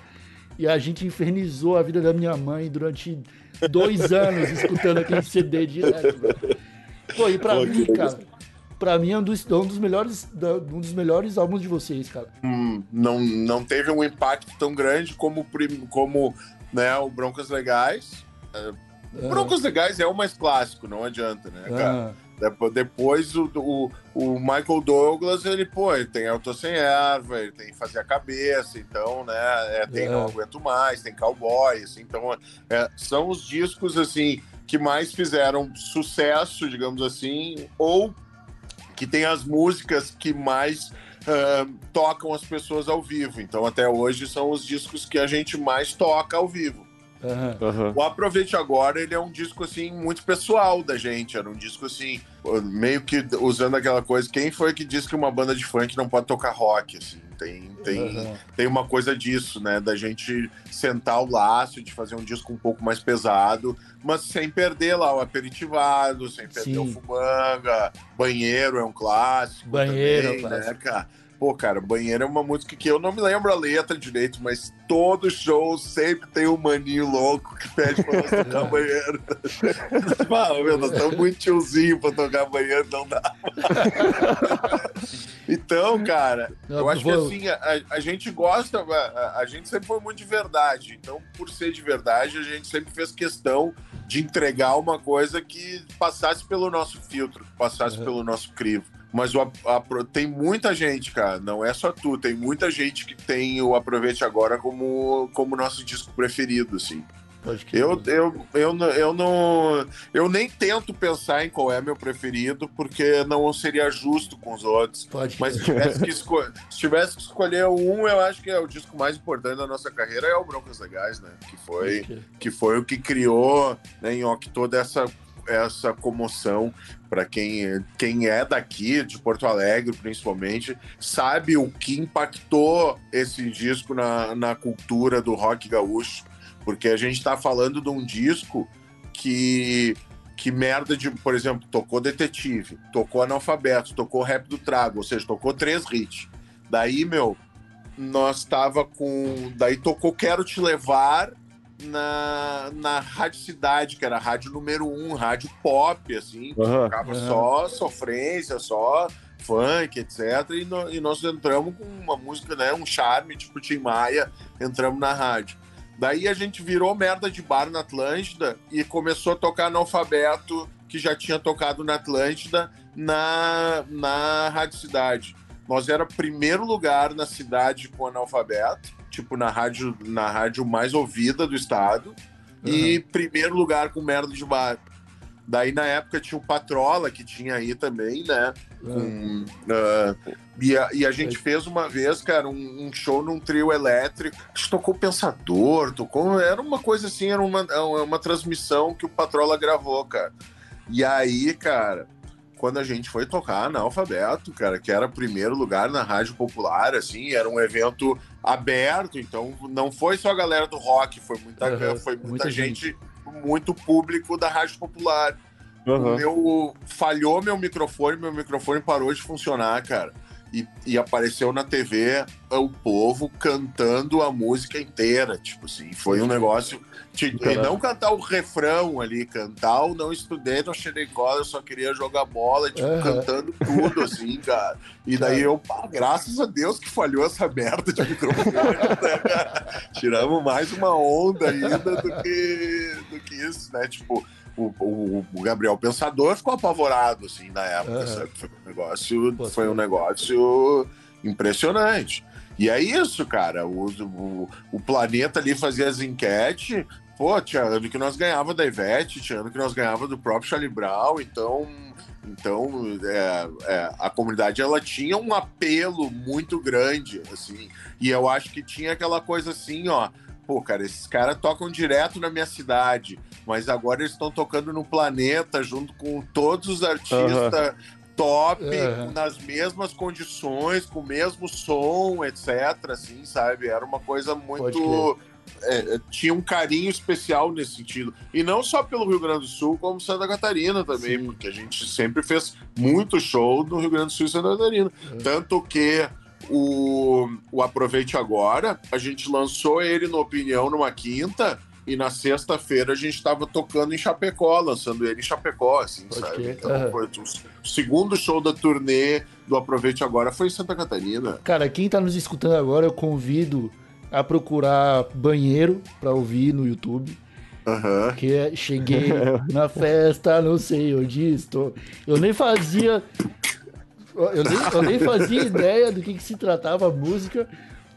E a gente infernizou a vida da minha mãe durante dois anos escutando aquele CD direto. Pô, e pra Pô, mim, cara, pra mim é um dos, é um dos melhores, um dos melhores álbuns de vocês, cara. Hum, não, não teve um impacto tão grande como, como né, o Broncos Legais. É, o Broncos Legais é o mais clássico, não adianta, né, cara? Ah, Depois o, o, o Michael Douglas, ele, pô, ele tem Eu Tô Sem Erva, ele tem Fazer a Cabeça, então, né, é, tem É. Não Aguento Mais, tem Cowboy, assim, então, é, são os discos, assim, que mais fizeram sucesso, digamos assim, ou que tem as músicas que mais ah, tocam as pessoas ao vivo. Então, até hoje, são os discos que a gente mais toca ao vivo. Aham. O Aproveite Agora, ele é um disco, assim, muito pessoal da gente. Era um disco, assim, meio que usando aquela coisa. Quem foi que disse que uma banda de funk não pode tocar rock, assim? Tem, tem, Aham. tem uma coisa disso, né? Da gente sentar o laço, de fazer um disco um pouco mais pesado, mas sem perder lá o aperitivado, sem perder Sim. o fubanga. Banheiro é um clássico Banheiro é um também, clássico. né, cara? Pô, cara, banheiro é uma música que eu não me lembro a letra direito, mas todo show sempre tem um maninho louco que pede pra nós tocar banheiro. ah, meu, nós estamos muito tiozinho pra tocar banheiro, não dá. então, cara, Não, eu acho que vou- assim, a, a gente gosta, a, a gente sempre foi muito de verdade. Então, por ser de verdade, a gente sempre fez questão de entregar uma coisa que passasse pelo nosso filtro, que passasse pelo nosso crivo. Mas o, a- tem muita gente, cara, não é só tu, tem muita gente que tem o Aproveite Agora como, como nosso disco preferido, assim. Eu, eu, eu, eu não. Eu nem tento pensar em qual é meu preferido, porque não seria justo com os outros. Pode Mas se tivesse, que se tivesse que escolher um, eu acho que é o disco mais importante da nossa carreira é o Broncos Legais, né? Que foi, que foi o que criou né, em Ock toda essa, comoção para quem, quem é daqui, de Porto Alegre principalmente, sabe o que impactou esse disco na, na cultura do rock gaúcho. Porque a gente tá falando de um disco que que merda de, por exemplo, tocou Detetive, tocou Analfabeto, tocou Rap do Trago, ou seja, tocou três hits. Daí, meu, nós tava com. Daí tocou Quero Te Levar na, na Rádio Cidade, que era a rádio número um, rádio pop, assim, que tocava Aham. só sofrência, só funk, etc. E, no- e nós entramos com uma música, né? Um charme, tipo Tim Maia, entramos na rádio. Daí a gente virou merda de bar na Atlântida e começou a tocar no alfabeto que já tinha tocado na Atlântida na, na Rádio Cidade. Nós era primeiro lugar na cidade com analfabeto, tipo na rádio, na rádio mais ouvida do estado, e primeiro lugar com merda de bar. Daí na época tinha o Patrola, que tinha aí também, né? Com, ah, e, a, e a gente fez uma vez, cara, um, um show num trio elétrico. A gente tocou Pensador, tocou. Era uma coisa assim, era uma, uma transmissão que o Patrola gravou, cara. E aí, cara, quando a gente foi tocar na Alfabeto, cara, que era primeiro lugar na Rádio Popular, assim, era um evento aberto, então não foi só a galera do rock, foi muita, Aham, foi muita, muita gente, muito público da Rádio Popular. O meu falhou meu microfone, meu microfone parou de funcionar, cara. E, e apareceu na TV o povo cantando a música inteira, tipo assim, foi um negócio. E Caralho. não cantar o refrão ali, cantar o não estudei, não cheirei cola, eu só queria jogar bola, tipo, Aham. cantando tudo, assim, cara. E daí eu, pá, graças a Deus que falhou essa merda de microfone, né, cara? Tiramos mais uma onda ainda do que, do que isso, né? Tipo, o, o, o Gabriel Pensador ficou apavorado, assim, na época, Aham. sabe? Foi um negócio, Pô, foi um negócio impressionante. E é isso, cara. O, o, o planeta ali fazia as enquetes. Pô, tinha ano que nós ganhava da Ivete, tinha ano que nós ganhava do próprio Charlie Brown, então. Então, é, é, a comunidade ela tinha um apelo muito grande, assim, e eu acho que tinha aquela coisa assim, ó, pô, cara, esses caras tocam direto na minha cidade, mas agora eles estão tocando no planeta junto com todos os artistas top, nas mesmas condições, com o mesmo som, etc. Assim, sabe? Era uma coisa muito. é, é, tinha um carinho especial nesse sentido. E não só pelo Rio Grande do Sul, como Santa Catarina também, Sim. porque a gente sempre fez muito show no Rio Grande do Sul e Santa Catarina. Uhum. Tanto que o, o Aproveite Agora, a gente lançou ele no Opinião numa quinta. E na sexta-feira a gente estava tocando em Chapecó, lançando ele em Chapecó, assim, Pode sabe? Então, Aham. foi o segundo show da turnê do Aproveite Agora foi em Santa Catarina. Cara, quem tá nos escutando agora, eu convido a procurar banheiro pra ouvir no YouTube. Aham. Que é Cheguei na festa, não sei onde estou. Eu nem fazia. Eu nem, eu nem fazia ideia do que, que se tratava a música.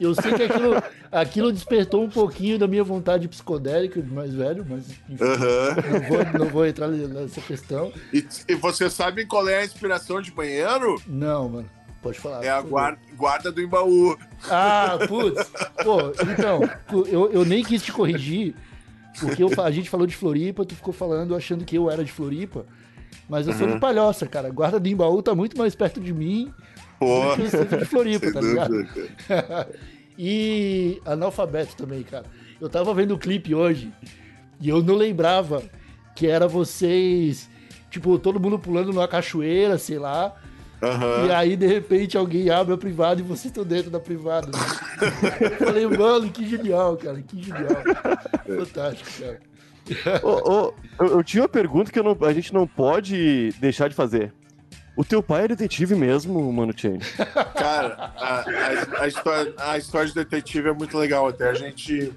Eu sei que aquilo, aquilo despertou um pouquinho da minha vontade psicodélica de mais velho, mas enfim, Aham. não, vou, não vou entrar nessa questão. E, e você sabe qual é a inspiração de banheiro? Não, mano. Pode falar. É a guarda, guarda do Embaú. Ah, putz. Pô, então, eu, eu nem quis te corrigir, porque eu a gente falou de Floripa, tu ficou falando achando que eu era de Floripa. Mas eu sou Uhum. de Palhoça, cara. Guarda do Embaú tá muito mais perto de mim Pô, de Floripa, sem tá ligado? e analfabeto também, cara. Eu tava vendo o clipe hoje e eu não lembrava que era vocês, tipo, todo mundo pulando numa cachoeira, sei lá. Aham. E aí, de repente, alguém abre a privada e vocês estão dentro da privada. né? Eu falei, mano, que genial, cara, que genial. Fantástico, cara. Ô, ô, eu, eu tinha uma pergunta que eu não- a gente não pode deixar de fazer. O teu pai é detetive mesmo, Mano Chain? Cara, a, a- a história, a história de detetive é muito legal. Até a gente,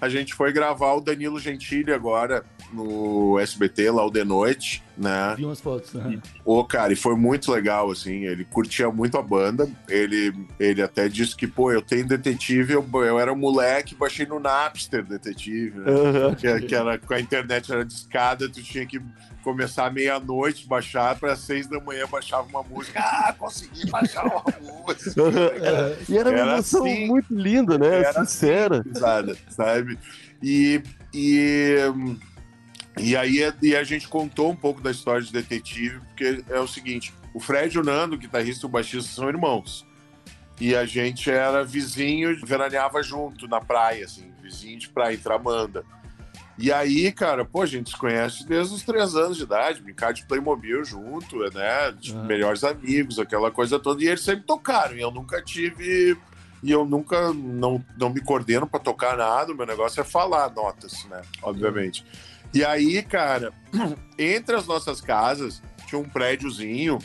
a gente foi gravar o Danilo Gentili agora no SBT, lá o De Noite, né? Vi umas fotos, né? Ô, cara, e foi muito legal, assim. Ele curtia muito a banda. Ele, ele até disse que, pô, eu tenho detetive, eu, eu era moleque, baixei no Napster detetive, né? Aham. que, que era, com a internet era discada, tu tinha que começar meia-noite, baixar, para seis da manhã baixava uma música. Ah, consegui baixar uma música. E era uma Era emoção assim. muito linda, né? Era Sincera. Sabe? sabe? E, e, e aí e a gente contou um pouco da história de detetive, porque é o seguinte: o Fred e o Nando, o guitarrista e o baixista, são irmãos. E a gente era vizinho, veraneava junto na praia, assim, vizinho de praia, Tramanda. E aí, cara, pô, a gente se conhece desde os três anos de idade, brincar de Playmobil junto, né? Tipo, Ah. melhores amigos, aquela coisa toda. E eles sempre tocaram, e eu nunca tive. E eu nunca não, não me coordeno pra tocar nada, o meu negócio é falar notas, né? Obviamente. E aí, cara, entre as nossas casas tinha um prédiozinho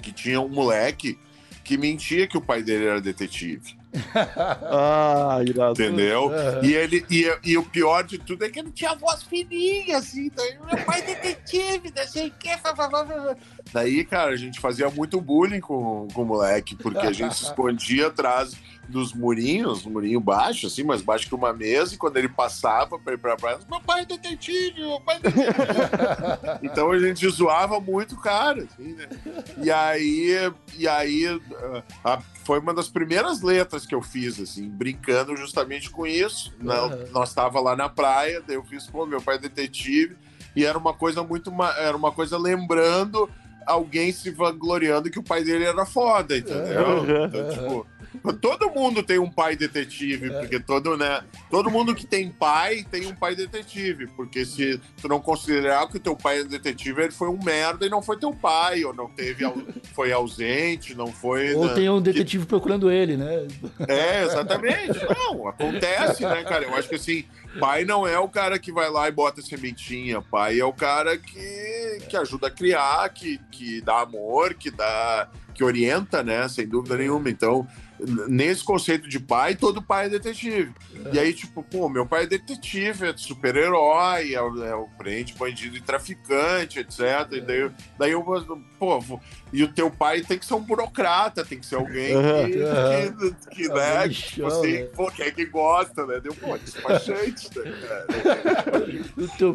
que tinha um moleque que mentia que o pai dele era detetive. Ah, irado. Entendeu? Aham. E ele e, e o pior de tudo é que ele tinha voz fininha, assim. Daí, meu pai é detetive, não sei o que. Daí, cara, a gente fazia muito bullying com, com o moleque, porque a gente se escondia atrás dos murinhos, um murinho baixo, assim, mais baixo que uma mesa, e quando ele passava pra ir pra praia, meu pai é detetive, meu pai é detetive. então a gente zoava muito o cara, assim, né? E aí, e aí ah, a- foi uma das primeiras letras que eu fiz, assim, brincando justamente com isso. Na- Aham. Nós tava lá na praia, daí eu fiz, pô, meu pai é detetive, e era uma coisa muito, era uma coisa lembrando alguém se vangloriando que o pai dele era foda, entendeu? Aham. Então, tipo, todo mundo tem um pai detetive, porque todo, né, todo mundo que tem pai tem um pai detetive, porque se tu não considerar que o teu pai é detetive, ele foi um merda e não foi teu pai, ou não teve, foi ausente, não foi... Ou né? tem um detetive procurando ele, né? É, exatamente. Não, acontece, né, cara? Eu acho que assim, pai não é o cara que vai lá e bota sementinha. Pai é o cara que, que ajuda a criar, que, que dá amor, que dá. que orienta, né? Sem dúvida nenhuma. Então, nesse conceito de pai, todo pai é detetive. E aí, tipo, pô, meu pai é detetive, é super-herói, é, é o prende bandido e traficante, etc. E daí, daí eu, pô, vou- e o teu pai tem que ser um burocrata, tem que ser alguém que, que, que, É um né, que bichão, você né? pô, que é que gosta, né? Deu, pô, despachante, né,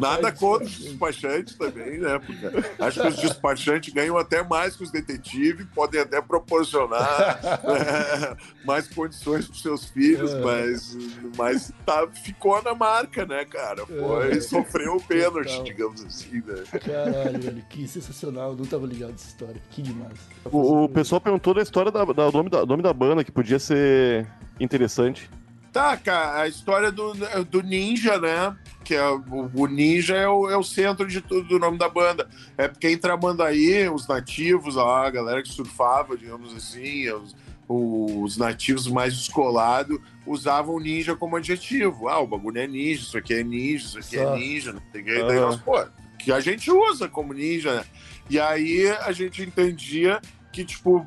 Nada pai- contra os despachantes também, né? Porque acho que os despachantes ganham até mais que os detetives, podem até proporcionar né, mais condições para seus filhos, É. mas, mas tá, ficou na marca, né, cara? Foi, É. sofreu o pênalti, Total. digamos assim, né? Caralho, velho, que sensacional. Eu não tava ligado nessa história. Que demais. O, o pessoal perguntou da história da, da- do nome da, nome da banda, que podia ser interessante. Tá, cara, a história do, do ninja, né? Que é, o, o ninja é o, é o centro de tudo do nome da banda. É porque em Tramandaí, os nativos lá, a galera que surfava, digamos assim, os, os nativos mais descolados usavam ninja como adjetivo. Ah, o bagulho é ninja, isso aqui é ninja, isso aqui Só. é ninja. Não sei o quê. Daí nós, pô, que a gente usa como ninja, né? E aí a gente entendia que, tipo,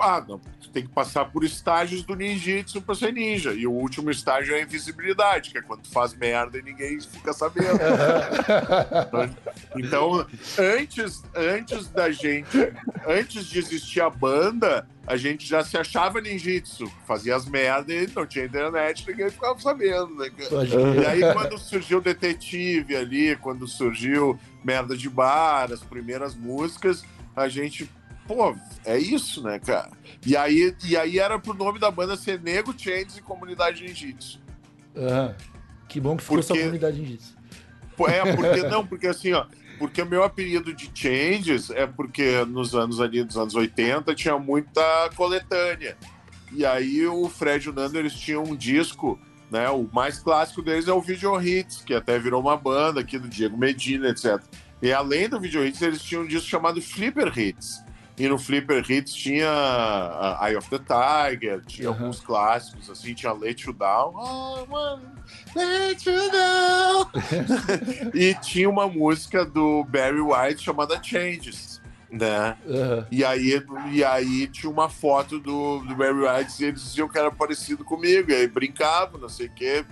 ah, não, tu tem que passar por estágios do ninjitsu pra ser ninja. E o último estágio é a invisibilidade, que é quando tu faz merda e ninguém fica sabendo. Então, antes, antes da gente, antes de existir a banda, a gente já se achava ninjitsu. Fazia as merdas e não tinha internet, ninguém ficava sabendo, né, E aí, quando surgiu o Detetive ali, quando surgiu Merda de Bar, as primeiras músicas, a gente, pô, é isso, né, cara? E aí, e aí era pro nome da banda ser Nego Changes e Comunidade Ninjitsu. Aham. Que bom que ficou Porque- comunidade disso. Pô, É, porque não, porque assim, ó, porque o meu apelido de Changes é porque nos anos ali, dos anos 80, tinha muita coletânea. E aí o Fred e o Nando, eles tinham um disco, né? O mais clássico deles é o Video Hits, que até virou uma banda aqui do Diego Medina, etc. E além do Video Hits, eles tinham um disco chamado Flipper Hits, E no Flipper Hits tinha a Eye of the Tiger, tinha Aham. alguns clássicos, assim, tinha Let You Down. Oh, let you down. e tinha uma música do Barry White chamada Changes, né? Aham. E aí, e aí tinha uma foto do, do Barry White e eles diziam que era parecido comigo, e aí brincavam, não sei o quê.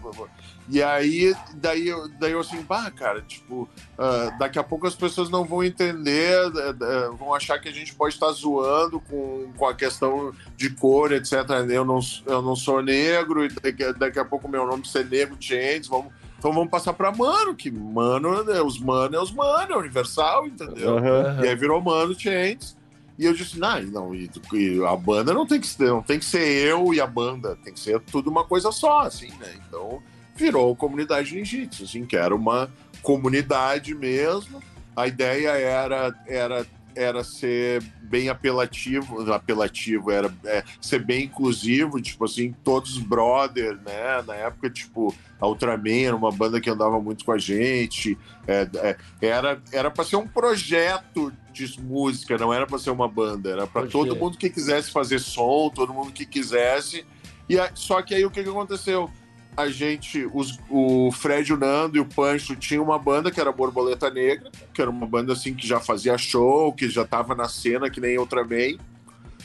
E aí, daí, eu- daí eu assim, bah, cara, tipo, ah, daqui a pouco as pessoas não vão entender, eh, vão achar que a gente pode estar zoando com, com a questão de cor, etc. Eu não, eu não sou negro, e daqui, daqui a pouco meu nome ser negro, Change, vamos. Então vamos passar pra mano, que mano, né, os mano é os mano, é universal, entendeu? Aham. E aí virou Mano Chains. E eu disse, não, não e, e a banda não tem, que ser, não tem que ser eu e a banda, tem que ser tudo uma coisa só, assim, né? Então virou Comunidade Ninjitsu, assim, que era uma comunidade mesmo. A ideia era, era, era ser bem apelativo, apelativo, era é, ser bem inclusivo, tipo assim, todos brother, né? Na época, tipo, a Ultraman era uma banda que andava muito com a gente, é, é, era era para ser um projeto de música, não era para ser uma banda, era para todo mundo que quisesse fazer som, todo mundo que quisesse. E só que aí o que, que aconteceu? A gente, os- o Fred, o Nando e o Pancho tinham uma banda que era Borboleta Negra, que era uma banda assim que já fazia show, que já tava na cena que nem Ultraman,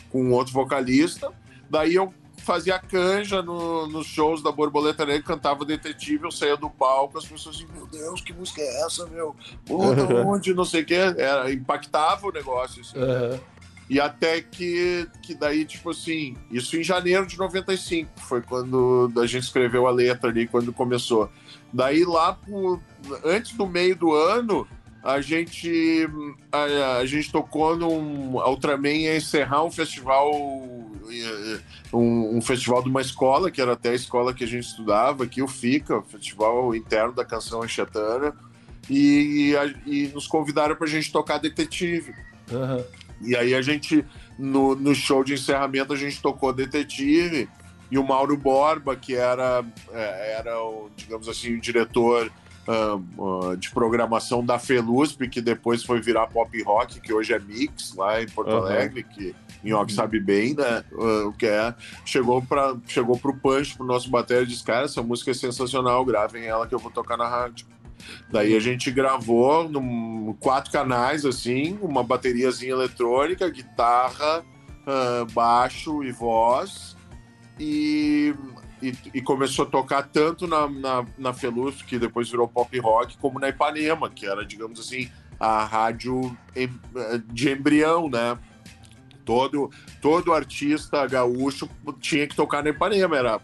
com um outro vocalista. Daí eu fazia canja no- nos shows da Borboleta Negra, cantava detetive, eu saía do palco, as pessoas assim, meu Deus, que música é essa, meu? Puta, onde, não sei o quê. Era, impactava o negócio, assim. Aham. E até que, que daí, tipo assim, isso em janeiro de 95, foi quando a gente escreveu a letra ali, quando começou. Daí lá, por, antes do meio do ano, a gente, a, a gente tocou num. A Ultraman ia encerrar um festival, eh, um, um festival de uma escola, que era até a escola que a gente estudava, aqui o FICA, o Festival Interno da Canção Enchetana, e, a- e nos convidaram pra gente tocar Detetive. Aham. E aí a gente, no, no show de encerramento, a gente tocou Detetive e o Mauro Borba, que era, é, era o, digamos assim, o diretor ah, de programação da Felusp, que depois foi virar pop rock, que hoje é Mix, lá em Porto Aham. Alegre, que Nhoque sabe bem, né? ah, o que é. Chegou, pra, chegou pro Punch, pro nosso bater e disse, cara, essa música é sensacional, gravem ela que eu vou tocar na rádio. Daí a gente gravou num, quatro canais, assim, uma bateriazinha eletrônica, guitarra, ah, baixo e voz. E, e, e começou a tocar tanto na, na, na Feluz, que depois virou pop rock, como na Ipanema, que era, digamos assim, a rádio em- de embrião, né? Todo, todo artista gaúcho tinha que tocar na Ipanema, era,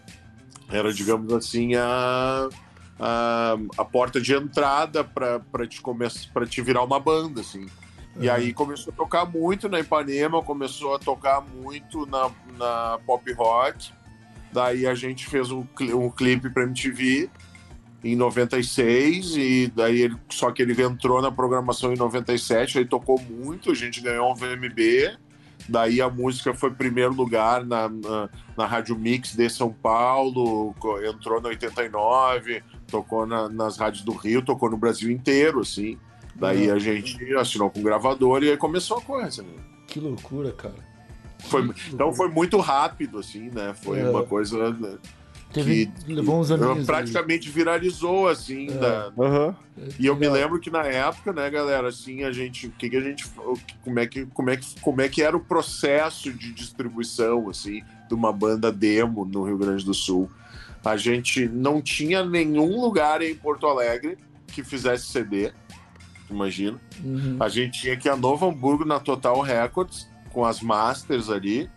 era digamos assim, a, a, a porta de entrada para te, come- pra te virar uma banda, assim. E aí começou a tocar muito na Ipanema, começou a tocar muito na, na Pop Rock. Daí a gente fez um, um clipe para MTV em 96 e daí ele, só que ele entrou na programação em 97, aí tocou muito, a gente ganhou um VMB. Daí a música foi primeiro lugar na, na, na Rádio Mix de São Paulo, entrou na 89, tocou na- nas rádios do Rio, tocou no Brasil inteiro, assim. Daí a gente assinou com gravador e aí começou a coisa. Né? Que loucura, cara. Foi, então foi muito rápido, assim, né? Foi É. uma coisa né, Teve, que levou uns anos. praticamente viralizou, assim, da, Aham. e eu me lembro que na época, né, galera, assim, a gente, o que que a gente, como é que, como é que, como é que era o processo de distribuição, assim, de uma banda demo no Rio Grande do Sul? A gente não tinha nenhum lugar em Porto Alegre que fizesse CD, imagina. Uhum. A gente tinha que ir a Novo Hamburgo na Total Records com as masters ali.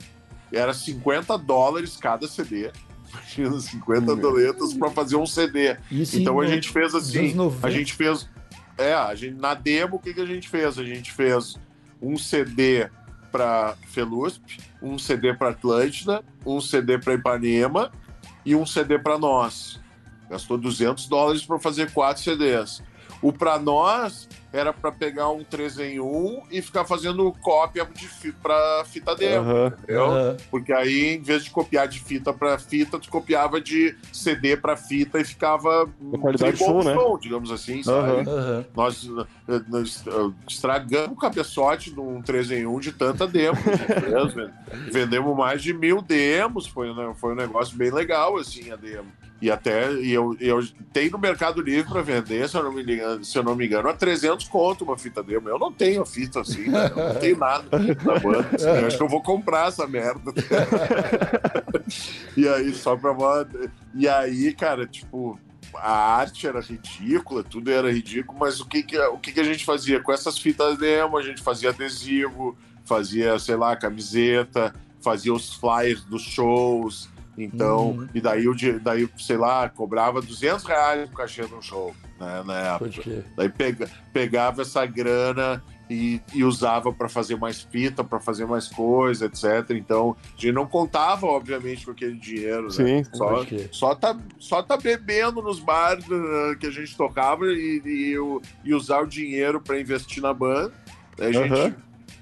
Era 50 dólares cada CD. Imagina, 50 doletas para fazer um CD. Isso Então a gente fez assim, anos 90. a gente fez, é, a gente na demo o que que a gente fez? A gente fez um CD para Felusp, um CD para Atlântida, um CD para Ipanema e um CD para nós. Gastou 200 dólares para fazer quatro CDs. O pra nós era pra pegar um 3 em 1 e ficar fazendo cópia de fi, pra fita demo, Aham. entendeu? Aham. Porque aí, em vez de copiar de fita pra fita, tu copiava de CD pra fita e ficava A qualidade bom né? som, digamos assim, sabe? Aham. Nós, eh, nós, eh, estragamos o cabeçote de um 3 em 1 de tanta demo. né? Vendemos mais de mil demos, foi, um- foi um negócio bem legal, assim, a demo. E até e eu, eu tenho no Mercado Livre para vender, se eu, não me engano, se eu não me engano, a 300 conto uma fita demo. Eu não tenho a fita assim, né? eu não tenho nada da banda. assim, eu acho que eu vou comprar essa merda. e aí, só pra. E aí, cara, tipo, a arte era ridícula, tudo era ridículo, mas o que que, o que que a gente fazia? Com essas fitas demo, a gente fazia adesivo, fazia, sei lá, camiseta, fazia os flyers dos shows. Então, Uhum. e daí, o daí, sei lá, cobrava 200 reais o cachê de um show, né, na época. Daí pega- pegava essa grana e, e usava para fazer mais fita, para fazer mais coisa, etc. Então, a gente não contava, obviamente, com aquele dinheiro, né? Sim. Só, só, tá, só tá bebendo nos bares eh, que a gente tocava e, e, e usar o dinheiro para investir na banda. A gente. Aham.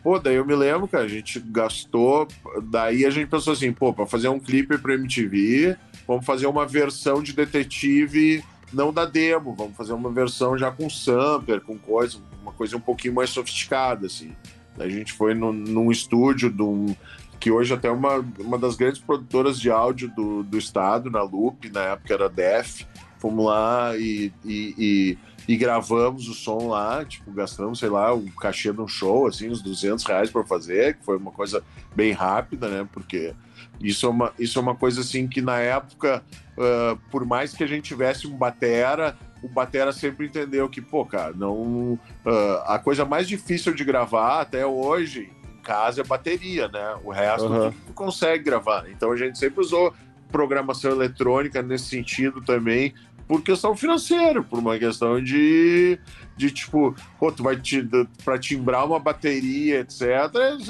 Pô, daí eu me lembro, cara, a gente gastou. Daí a gente pensou assim, pô, para fazer um clipe pra MTV, vamos fazer uma versão de detetive não da demo, vamos fazer uma versão já com sampler, com coisa, uma coisa um pouquinho mais sofisticada, assim. Daí a gente foi no, num estúdio um, que hoje até é uma, uma das grandes produtoras de áudio do, do estado, na Loop, na época era Def. Fomos lá e, e, e, e gravamos o som lá, tipo, gastamos, sei lá, o cachê de um show, assim, uns 200 reais para fazer, que foi uma coisa bem rápida, né? Porque isso é uma, isso é uma coisa, assim, que na época, ah, por mais que a gente tivesse um batera, o batera sempre entendeu que, pô, cara, não... ah, a coisa mais difícil de gravar até hoje em casa é bateria, né? O resto tu, tu consegue gravar. Então a gente sempre usou programação eletrônica nesse sentido também, por questão financeira, por uma questão de, de tipo, pô, tu vai te, para timbrar uma bateria, etc.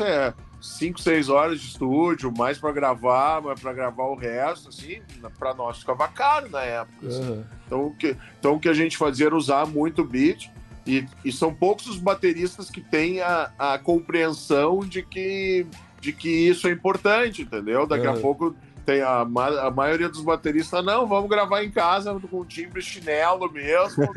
É 5, 6 horas de estúdio, mais para gravar, mais para gravar o resto, assim, para nós ficava caro na época. assim. Aham. Então, o que, então o que a gente fazia era usar muito beat. E, e são poucos os bateristas que têm a, a compreensão de que, de que isso é importante, entendeu? Daqui a Uhum. pouco tem a, ma- a maioria dos bateristas, não, vamos gravar em casa com timbre chinelo mesmo,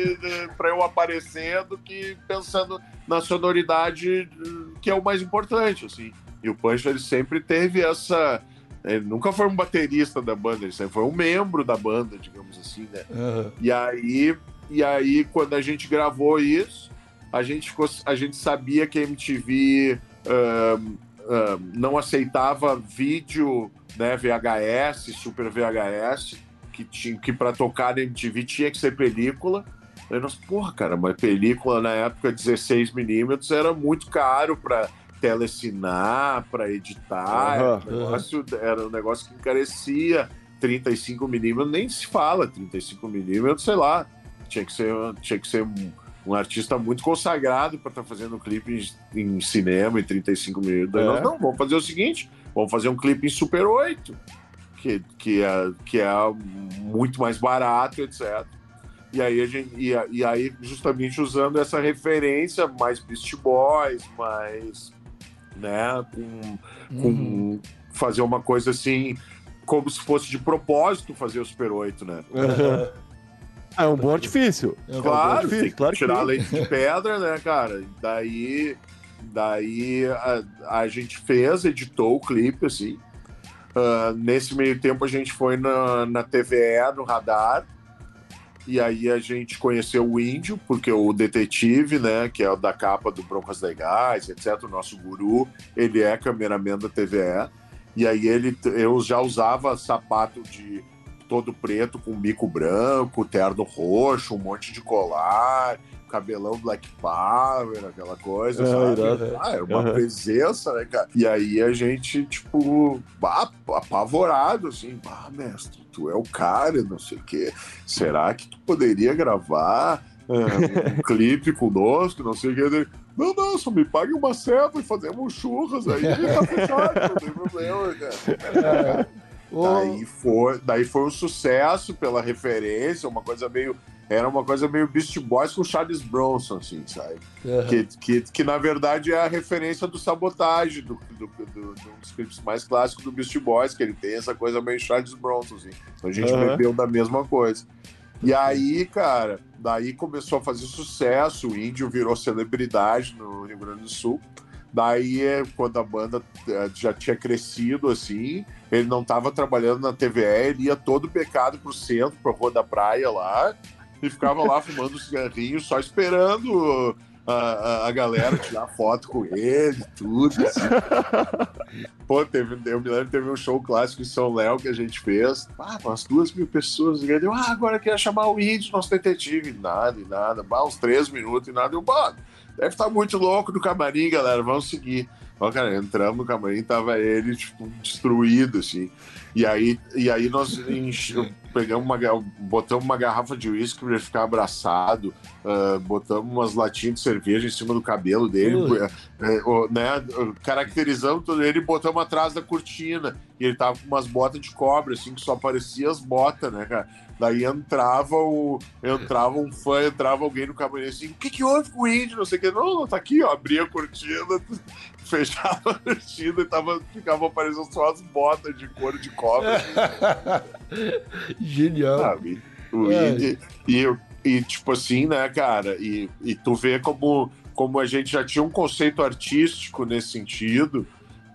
para eu aparecer, do que pensando na sonoridade eh, que é o mais importante, assim. E o Punch, ele sempre teve essa... Ele nunca foi um baterista da banda, ele sempre foi um membro da banda, digamos assim, né? Aham. E aí, e aí quando a gente gravou isso, a gente, ficou, a gente sabia que a MTV ahn, ahn, não aceitava vídeo né, VHS, Super VHS, que, tinha, que para tocar na MTV tinha que ser película. Aí nós, porra, cara, mas película na época 16mm era muito caro para telecinar, para editar. Aham. Era, um negócio, era um negócio que encarecia. 35mm nem se fala, 35mm, sei lá. Tinha que ser, tinha que ser um, um artista muito consagrado para estar fazendo um clipe em, em cinema em 35mm. Daí É. nós, não, vamos fazer o seguinte: vamos fazer um clipe em Super 8, que, que, é, que é muito mais barato, etc. E aí, a gente, e, e aí, justamente usando essa referência, mais Beast Boys, mais. né, com, com Uhum. fazer uma coisa assim, como se fosse de propósito fazer o Super 8, né? Ah, é um bom artifício. É um Claro, difícil, tem que claro que tirar sim. leite de pedra, né, cara? Daí, daí a, a gente fez, editou o clipe, assim. Ah, nesse meio tempo a gente foi na, na TVE, no Radar, e aí a gente conheceu o Índio, porque o detetive, né, que é o da capa do Broncas Legais, etc., o nosso guru, ele é cameraman da TVE. E aí ele, eu já usava sapato de todo preto com bico branco, terno roxo, um monte de colar, cabelão Black Power, aquela coisa, Ah, sabe? irado. Ah, era uma Aham. presença, né, cara? E aí a gente, tipo, apavorado, assim, ah, mestre, tu é o cara, não sei o quê. Será que tu poderia gravar é, um clipe conosco, não sei o quê? Não, não, só me pague uma ceva e fazemos churras aí, tá fechado, não tem problema, cara. Daí foi, daí foi um sucesso pela referência, uma coisa meio, era uma coisa meio Beast Boys com Charles Bronson, assim, sabe? Aham. Que, que, que na verdade é a referência do sabotagem, do, do, do, do- um dos clipes mais clássicos do Beast Boys, que ele tem essa coisa meio Charles Bronson, assim. Então a gente Aham. bebeu da mesma coisa. E aí, cara, daí começou a fazer sucesso, o índio virou celebridade no Rio Grande do Sul. Daí, é, quando a banda eh, já tinha crescido, assim, ele não tava trabalhando na TVE, ele ia todo pecado pro centro, pra Rua da Praia lá, e ficava lá fumando cigarrinho, só esperando a, a, a galera tirar foto com ele, tudo. Assim. Pô, teve, eu me lembro teve um show clássico em São Léo que a gente fez. Ah, umas duas mil pessoas. E ele, ah, agora queria chamar o índio, nosso detetive. E nada, e nada. Bah, uns três minutos e nada. Eu, bah, deve estar muito louco no camarim, galera. Vamos seguir. Ó, cara, entramos no camarim, tava ele, tipo, destruído, assim. E aí, e aí nós pegamos uma, botamos uma garrafa de uísque pra ele ficar abraçado, ah, botamos umas latinhas de cerveja em cima do cabelo dele, é, o- né, caracterizamos todo ele e botamos atrás da cortina. E ele tava com umas botas de cobre, assim, que só aparecia as botas, né, cara? Daí entrava o. Entrava um fã, entrava alguém no camarim assim, o que, que houve com o índio? Não sei o que. Não, não, tá aqui, ó. Abria a cortina, fechava a cortina e tava, ficava aparecendo só as botas de couro de cobre. Genial. sabe? O É. indie, e, e, tipo assim, né, cara? E, e tu vê como, como a gente já tinha um conceito artístico nesse sentido,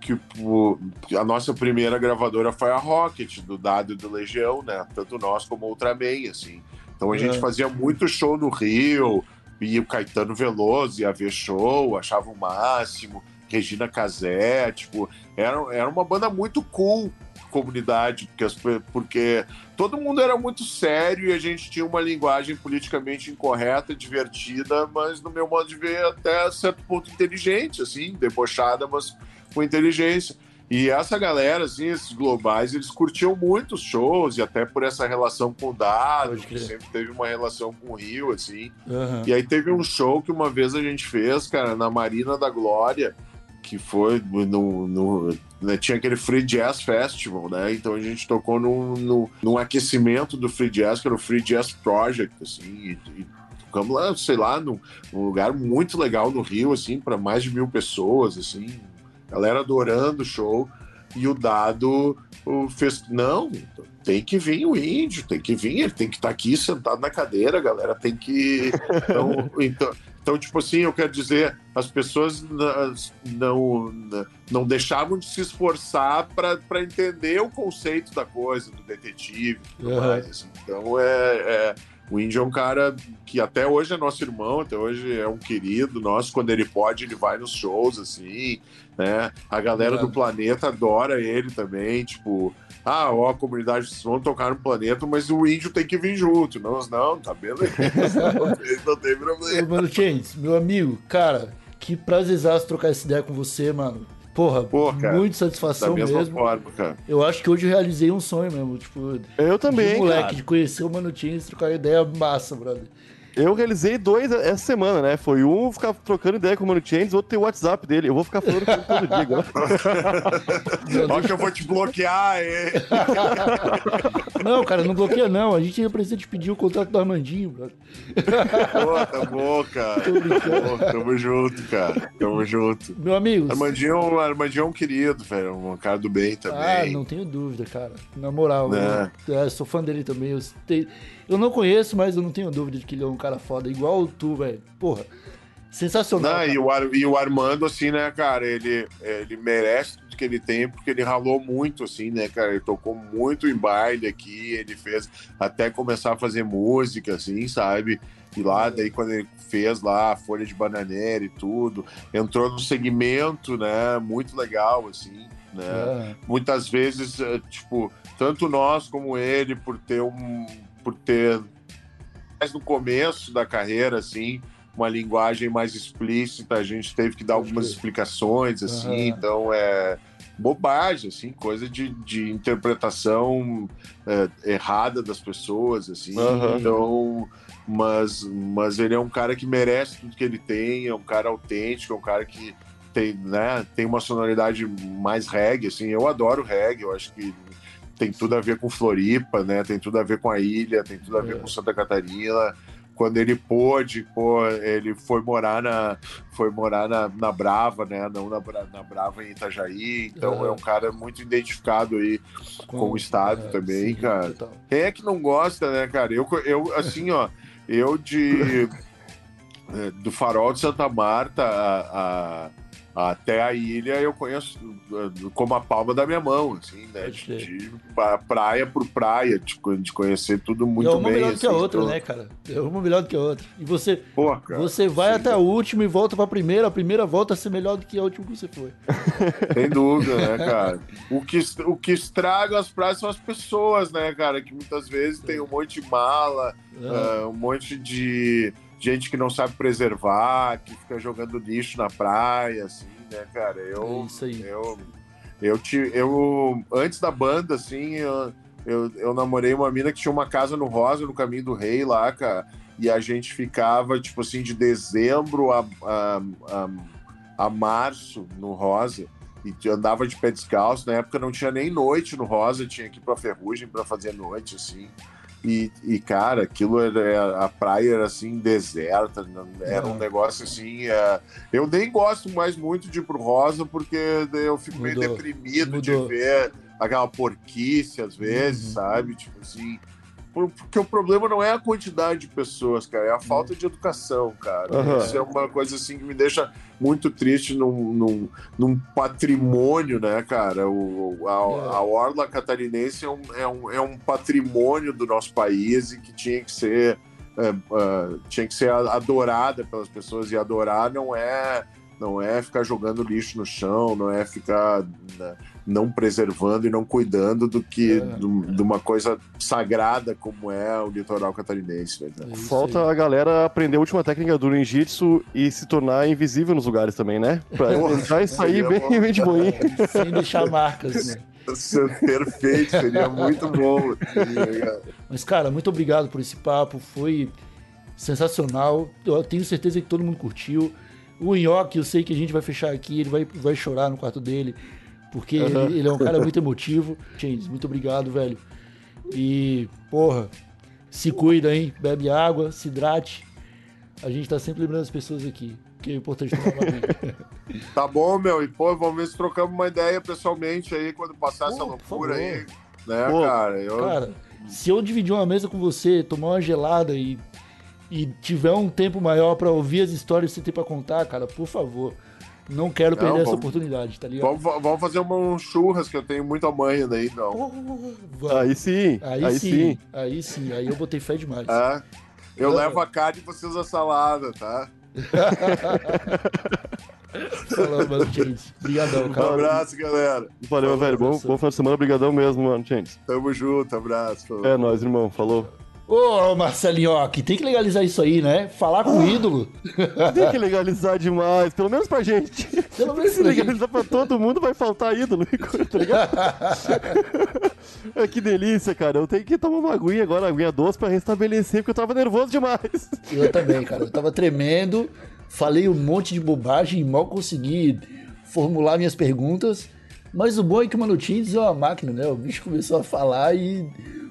que pô, a nossa primeira gravadora foi a Rocket, do Dado e do Legião, né? Tanto nós como Ultraman, assim. Então a gente É. fazia muito show no Rio, e o Caetano Veloso ia ver show, achava o máximo, Regina Casé, tipo, era, era uma banda muito cool comunidade, porque, as porque todo mundo era muito sério e a gente tinha uma linguagem politicamente incorreta, divertida, mas no meu modo de ver até certo ponto inteligente, assim, debochada, mas com inteligência. E essa galera, assim, esses globais, eles curtiam muito os shows e até por essa relação com o Dado, que sempre teve uma relação com o Rio, assim. Aham. E aí teve um show que uma vez a gente fez, cara, na Marina da Glória, que foi no. no- né, tinha aquele Free Jazz Festival, né? Então a gente tocou num, num, num aquecimento do Free Jazz, que era o Free Jazz Project, assim, e, e tocamos lá, sei lá, num, num lugar muito legal no Rio, assim, para mais de mil pessoas, assim, galera adorando o show. E o Dado o, fez. Não, tem que vir o índio, tem que vir, ele tem que estar aqui sentado na cadeira, galera tem que. Então, então, então, tipo assim, eu quero dizer, as pessoas não, na- não deixavam de se esforçar para entender o conceito da coisa, do detetive e tudo Aham. mais. assim. Então, é, é- o índio é um cara que até hoje é nosso irmão, até hoje é um querido nosso. Quando ele pode, ele vai nos shows, assim, né? A galera É. do planeta adora ele também, tipo, ah, ó, a comunidade, vão tocar no planeta, mas o índio tem que vir junto. Não, não, tá beleza, não, tem, não tem Ô, problema. Mano Chains, meu amigo, cara, que prazerzaço trocar essa ideia com você, mano. Porra, Pô, cara, muito Da satisfação mesma mesmo. forma, cara. Eu acho que hoje eu realizei um sonho mesmo, tipo, Eu também, de moleque, cara. de conhecer o Mano Chains, trocar ideia massa, brother. Eu realizei dois essa semana, né? Foi um ficar trocando ideia com o Mano Chains, outro ter o WhatsApp dele. Eu vou ficar falando com ele todo dia agora. Ó que eu vou te bloquear, hein? Não, cara, não bloqueia não. A gente precisa te pedir o contrato do Armandinho, brother. Pô, tá bom, cara. Pô, tamo junto, cara. Tamo junto. Meu amigo. Armandinho, Armandinho é um querido, velho. Um cara do bem também. Ah, não tenho dúvida, cara. Na moral, Né? eu, é, sou fã dele também. Eu, te- eu não conheço, mas eu não tenho dúvida de que ele é um cara foda, igual tu, velho. Porra, sensacional. Não, e, o Ar- e o Armando, assim, né, cara, ele, ele merece tudo que ele tem, porque ele ralou muito, assim, né, cara? Ele tocou muito em baile aqui, ele fez até começar a fazer música, assim, sabe? E lá, daí, quando ele fez lá a Folha de Bananeira e tudo, entrou num segmento, né, muito legal, assim, né? É, muitas vezes, eh, tipo, tanto nós como ele, por ter um. Por ter. Mas no começo da carreira, assim, uma linguagem mais explícita, a gente teve que dar algumas explicações, assim, Aham. então é bobagem, assim, coisa de, de interpretação eh, errada das pessoas, assim, Aham. então. Mas, mas ele é um cara que merece tudo que ele tem, é um cara autêntico, é um cara que tem, né, tem uma sonoridade mais reggae, assim, eu adoro reggae, eu acho que tem tudo a ver com Floripa, né? Tem tudo a ver com a ilha, tem tudo a ver É. com Santa Catarina. Quando ele pôde, pô, ele foi morar na, foi morar na, na Brava, né? Não na, na Brava em Itajaí. Então Aham. é um cara muito identificado aí com o estado é, também, sim, cara. total. Quem é que não gosta, né, cara? Eu, eu assim, ó, eu de. eh, Do farol de Santa Marta a- a- até a ilha eu conheço eh, como a palma da minha mão, assim, né? De, de pra- praia por praia, de, de conhecer tudo E muito é uma bem. melhor do que a outra, então- né, cara? É uma melhor do que a outra. E você, Pô, cara, você vai sim, até a última e volta pra primeira. A primeira volta a ser melhor do que a última que você foi. Sem dúvida, né, cara? O que, o que estraga as praias são as pessoas, né, cara? Que muitas vezes tem um monte de mala, Ah, um monte de gente que não sabe preservar, que fica jogando lixo na praia, assim, né, cara? é Eu, isso aí. eu, eu, te, eu antes da banda, assim, eu, eu, eu namorei uma mina que tinha uma casa no Rosa, no Caminho do Rei, lá, cara, e a gente ficava, tipo assim, de dezembro a, a, a, a março no Rosa. E andava de pé descalço. Na época não tinha nem noite no Rosa, tinha que ir pra Ferrugem pra fazer noite, assim. E, e, cara, aquilo era. A praia era assim, deserta, era um Uhum. negócio assim. é, eu nem gosto mais muito de ir pro Rosa, porque eu fico meio Mudou. deprimido de Mudou. ver aquela porquice às vezes, Uhum. sabe? Tipo assim. Por- Porque o problema não é a quantidade de pessoas, cara, é a falta de educação, cara. Aham. Isso é uma coisa assim que me deixa muito triste num, num, num patrimônio, né, cara? O, a, É. a Orla Catarinense é um, é, um, é um patrimônio do nosso país e que tinha que ser é, é, tinha que ser adorada pelas pessoas e adorar não é não é ficar jogando lixo no chão, não é ficar né, não preservando e não cuidando do que É. do- de uma coisa sagrada como é o litoral catarinense. Né? É Falta aí. a galera aprender a última técnica do ninjitsu e se tornar invisível nos lugares também, né? Pra Porra, sair bem, bom. bem de boinha. Sem deixar marcas, né? Ser Perfeito, seria muito bom. Mas, cara, muito obrigado por esse papo. Foi sensacional. Eu tenho certeza que todo mundo curtiu. O Nhoque, eu sei que a gente vai fechar aqui, ele vai, vai chorar no quarto dele, porque Aham. ele, ele é um cara muito emotivo. James, muito obrigado, velho. E, porra, se cuida, hein? Bebe água, se hidrate. A gente tá sempre lembrando as pessoas aqui, que é importante. Tá bom, meu. E pô, vamos ver se trocamos uma ideia pessoalmente aí quando passar essa Pô, por loucura aí. Né, Pô, cara? Eu, Cara, se eu dividir uma mesa com você, tomar uma gelada e, e tiver um tempo maior pra ouvir as histórias que você tem pra contar, cara, por favor. Não quero Não, perder essa vamos- oportunidade, tá ligado? Vamos, vamos fazer um churras que eu tenho muita manha daí, não. Aí sim, Aí, aí, sim, sim. aí sim, aí eu botei fé demais. É? Eu Não. levo a carne e vocês a salada, tá? Falou, mano, gente. Obrigadão, Um cara. abraço, galera. Valeu, velho. Bom, bom final de semana. Obrigadão mesmo, mano, gente. Tamo junto, abraço. É nóis, irmão. Falou. Ô, Marcelinho, ó, que tem que legalizar isso aí, né? Falar com o ídolo. Tem que legalizar demais, pelo menos pra gente. Pelo menos Se pra gente. legalizar pra todo mundo, vai faltar ídolo, tá ligado? É, que delícia, cara. Eu tenho que tomar uma aguinha agora, aguinha doce, pra restabelecer, porque eu tava nervoso demais. Eu também, cara. Eu tava tremendo, falei um monte de bobagem e mal consegui formular minhas perguntas. Mas o bom é que o Manutins é uma máquina, né? O bicho começou a falar e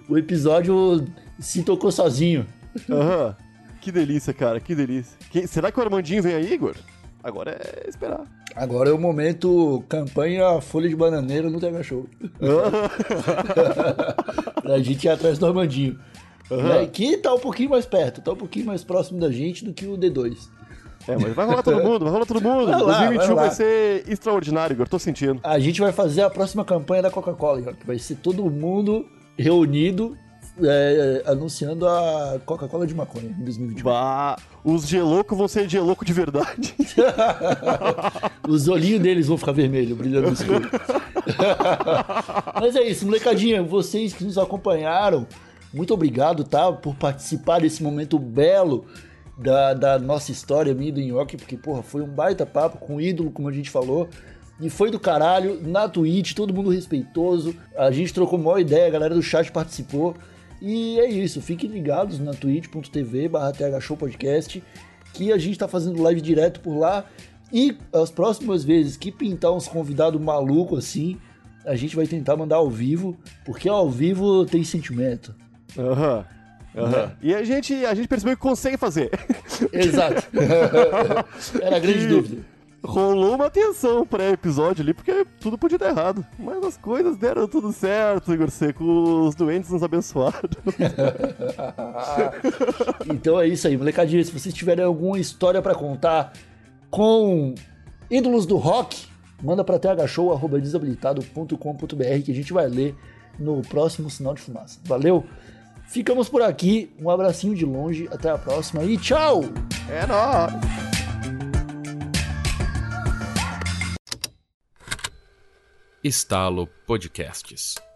o episódio se tocou sozinho. Aham. Que delícia, cara, que delícia. Quem- será que o Armandinho vem aí, Igor? Agora é esperar. Agora é o momento campanha Folha de Bananeira no TH Show. pra gente ir atrás do Armandinho. Né? Que tá um pouquinho mais perto, tá um pouquinho mais próximo da gente do que o D2. É, mas vai rolar todo mundo, vai rolar todo mundo. Vai lá, 2021 vai vai ser extraordinário, Igor, tô sentindo. A gente vai fazer a próxima campanha da Coca-Cola, ó, que vai ser todo mundo reunido é, anunciando a Coca-Cola de maconha em 2021. Bah, os gelouco vão ser gelouco de verdade. Os olhinhos deles vão ficar vermelhos, brilhando no escuro. Mas é isso, molecadinha, vocês que nos acompanharam, muito obrigado, tá? Por participar desse momento belo da, da nossa história, minha e do Nhoque, porque, porra, foi um baita papo com o ídolo, como a gente falou. E foi do caralho, na Twitch, todo mundo respeitoso. A gente trocou uma ideia, a galera do chat participou. E é isso, fiquem ligados na twitch.tv barra Podcast, que a gente tá fazendo live direto por lá. E as próximas vezes que pintar uns convidados malucos assim, a gente vai tentar mandar ao vivo, porque ao vivo tem sentimento. Aham. aham. E a gente, a gente percebeu que consegue fazer. Exato. Era a grande Que dúvida. Rolou uma tensão pré-episódio ali, porque tudo podia dar errado. Mas as coisas deram tudo certo, Igor Seco. Os doentes nos abençoaram. Então é isso aí, molecadinha. Se vocês tiverem alguma história pra contar com ídolos do rock, manda pra thshow.desabilitado.com.br que a gente vai ler no próximo Sinal de Fumaça. Valeu? Ficamos por aqui. Um abracinho de longe. Até a próxima e tchau! É nóis! Estalo Podcasts.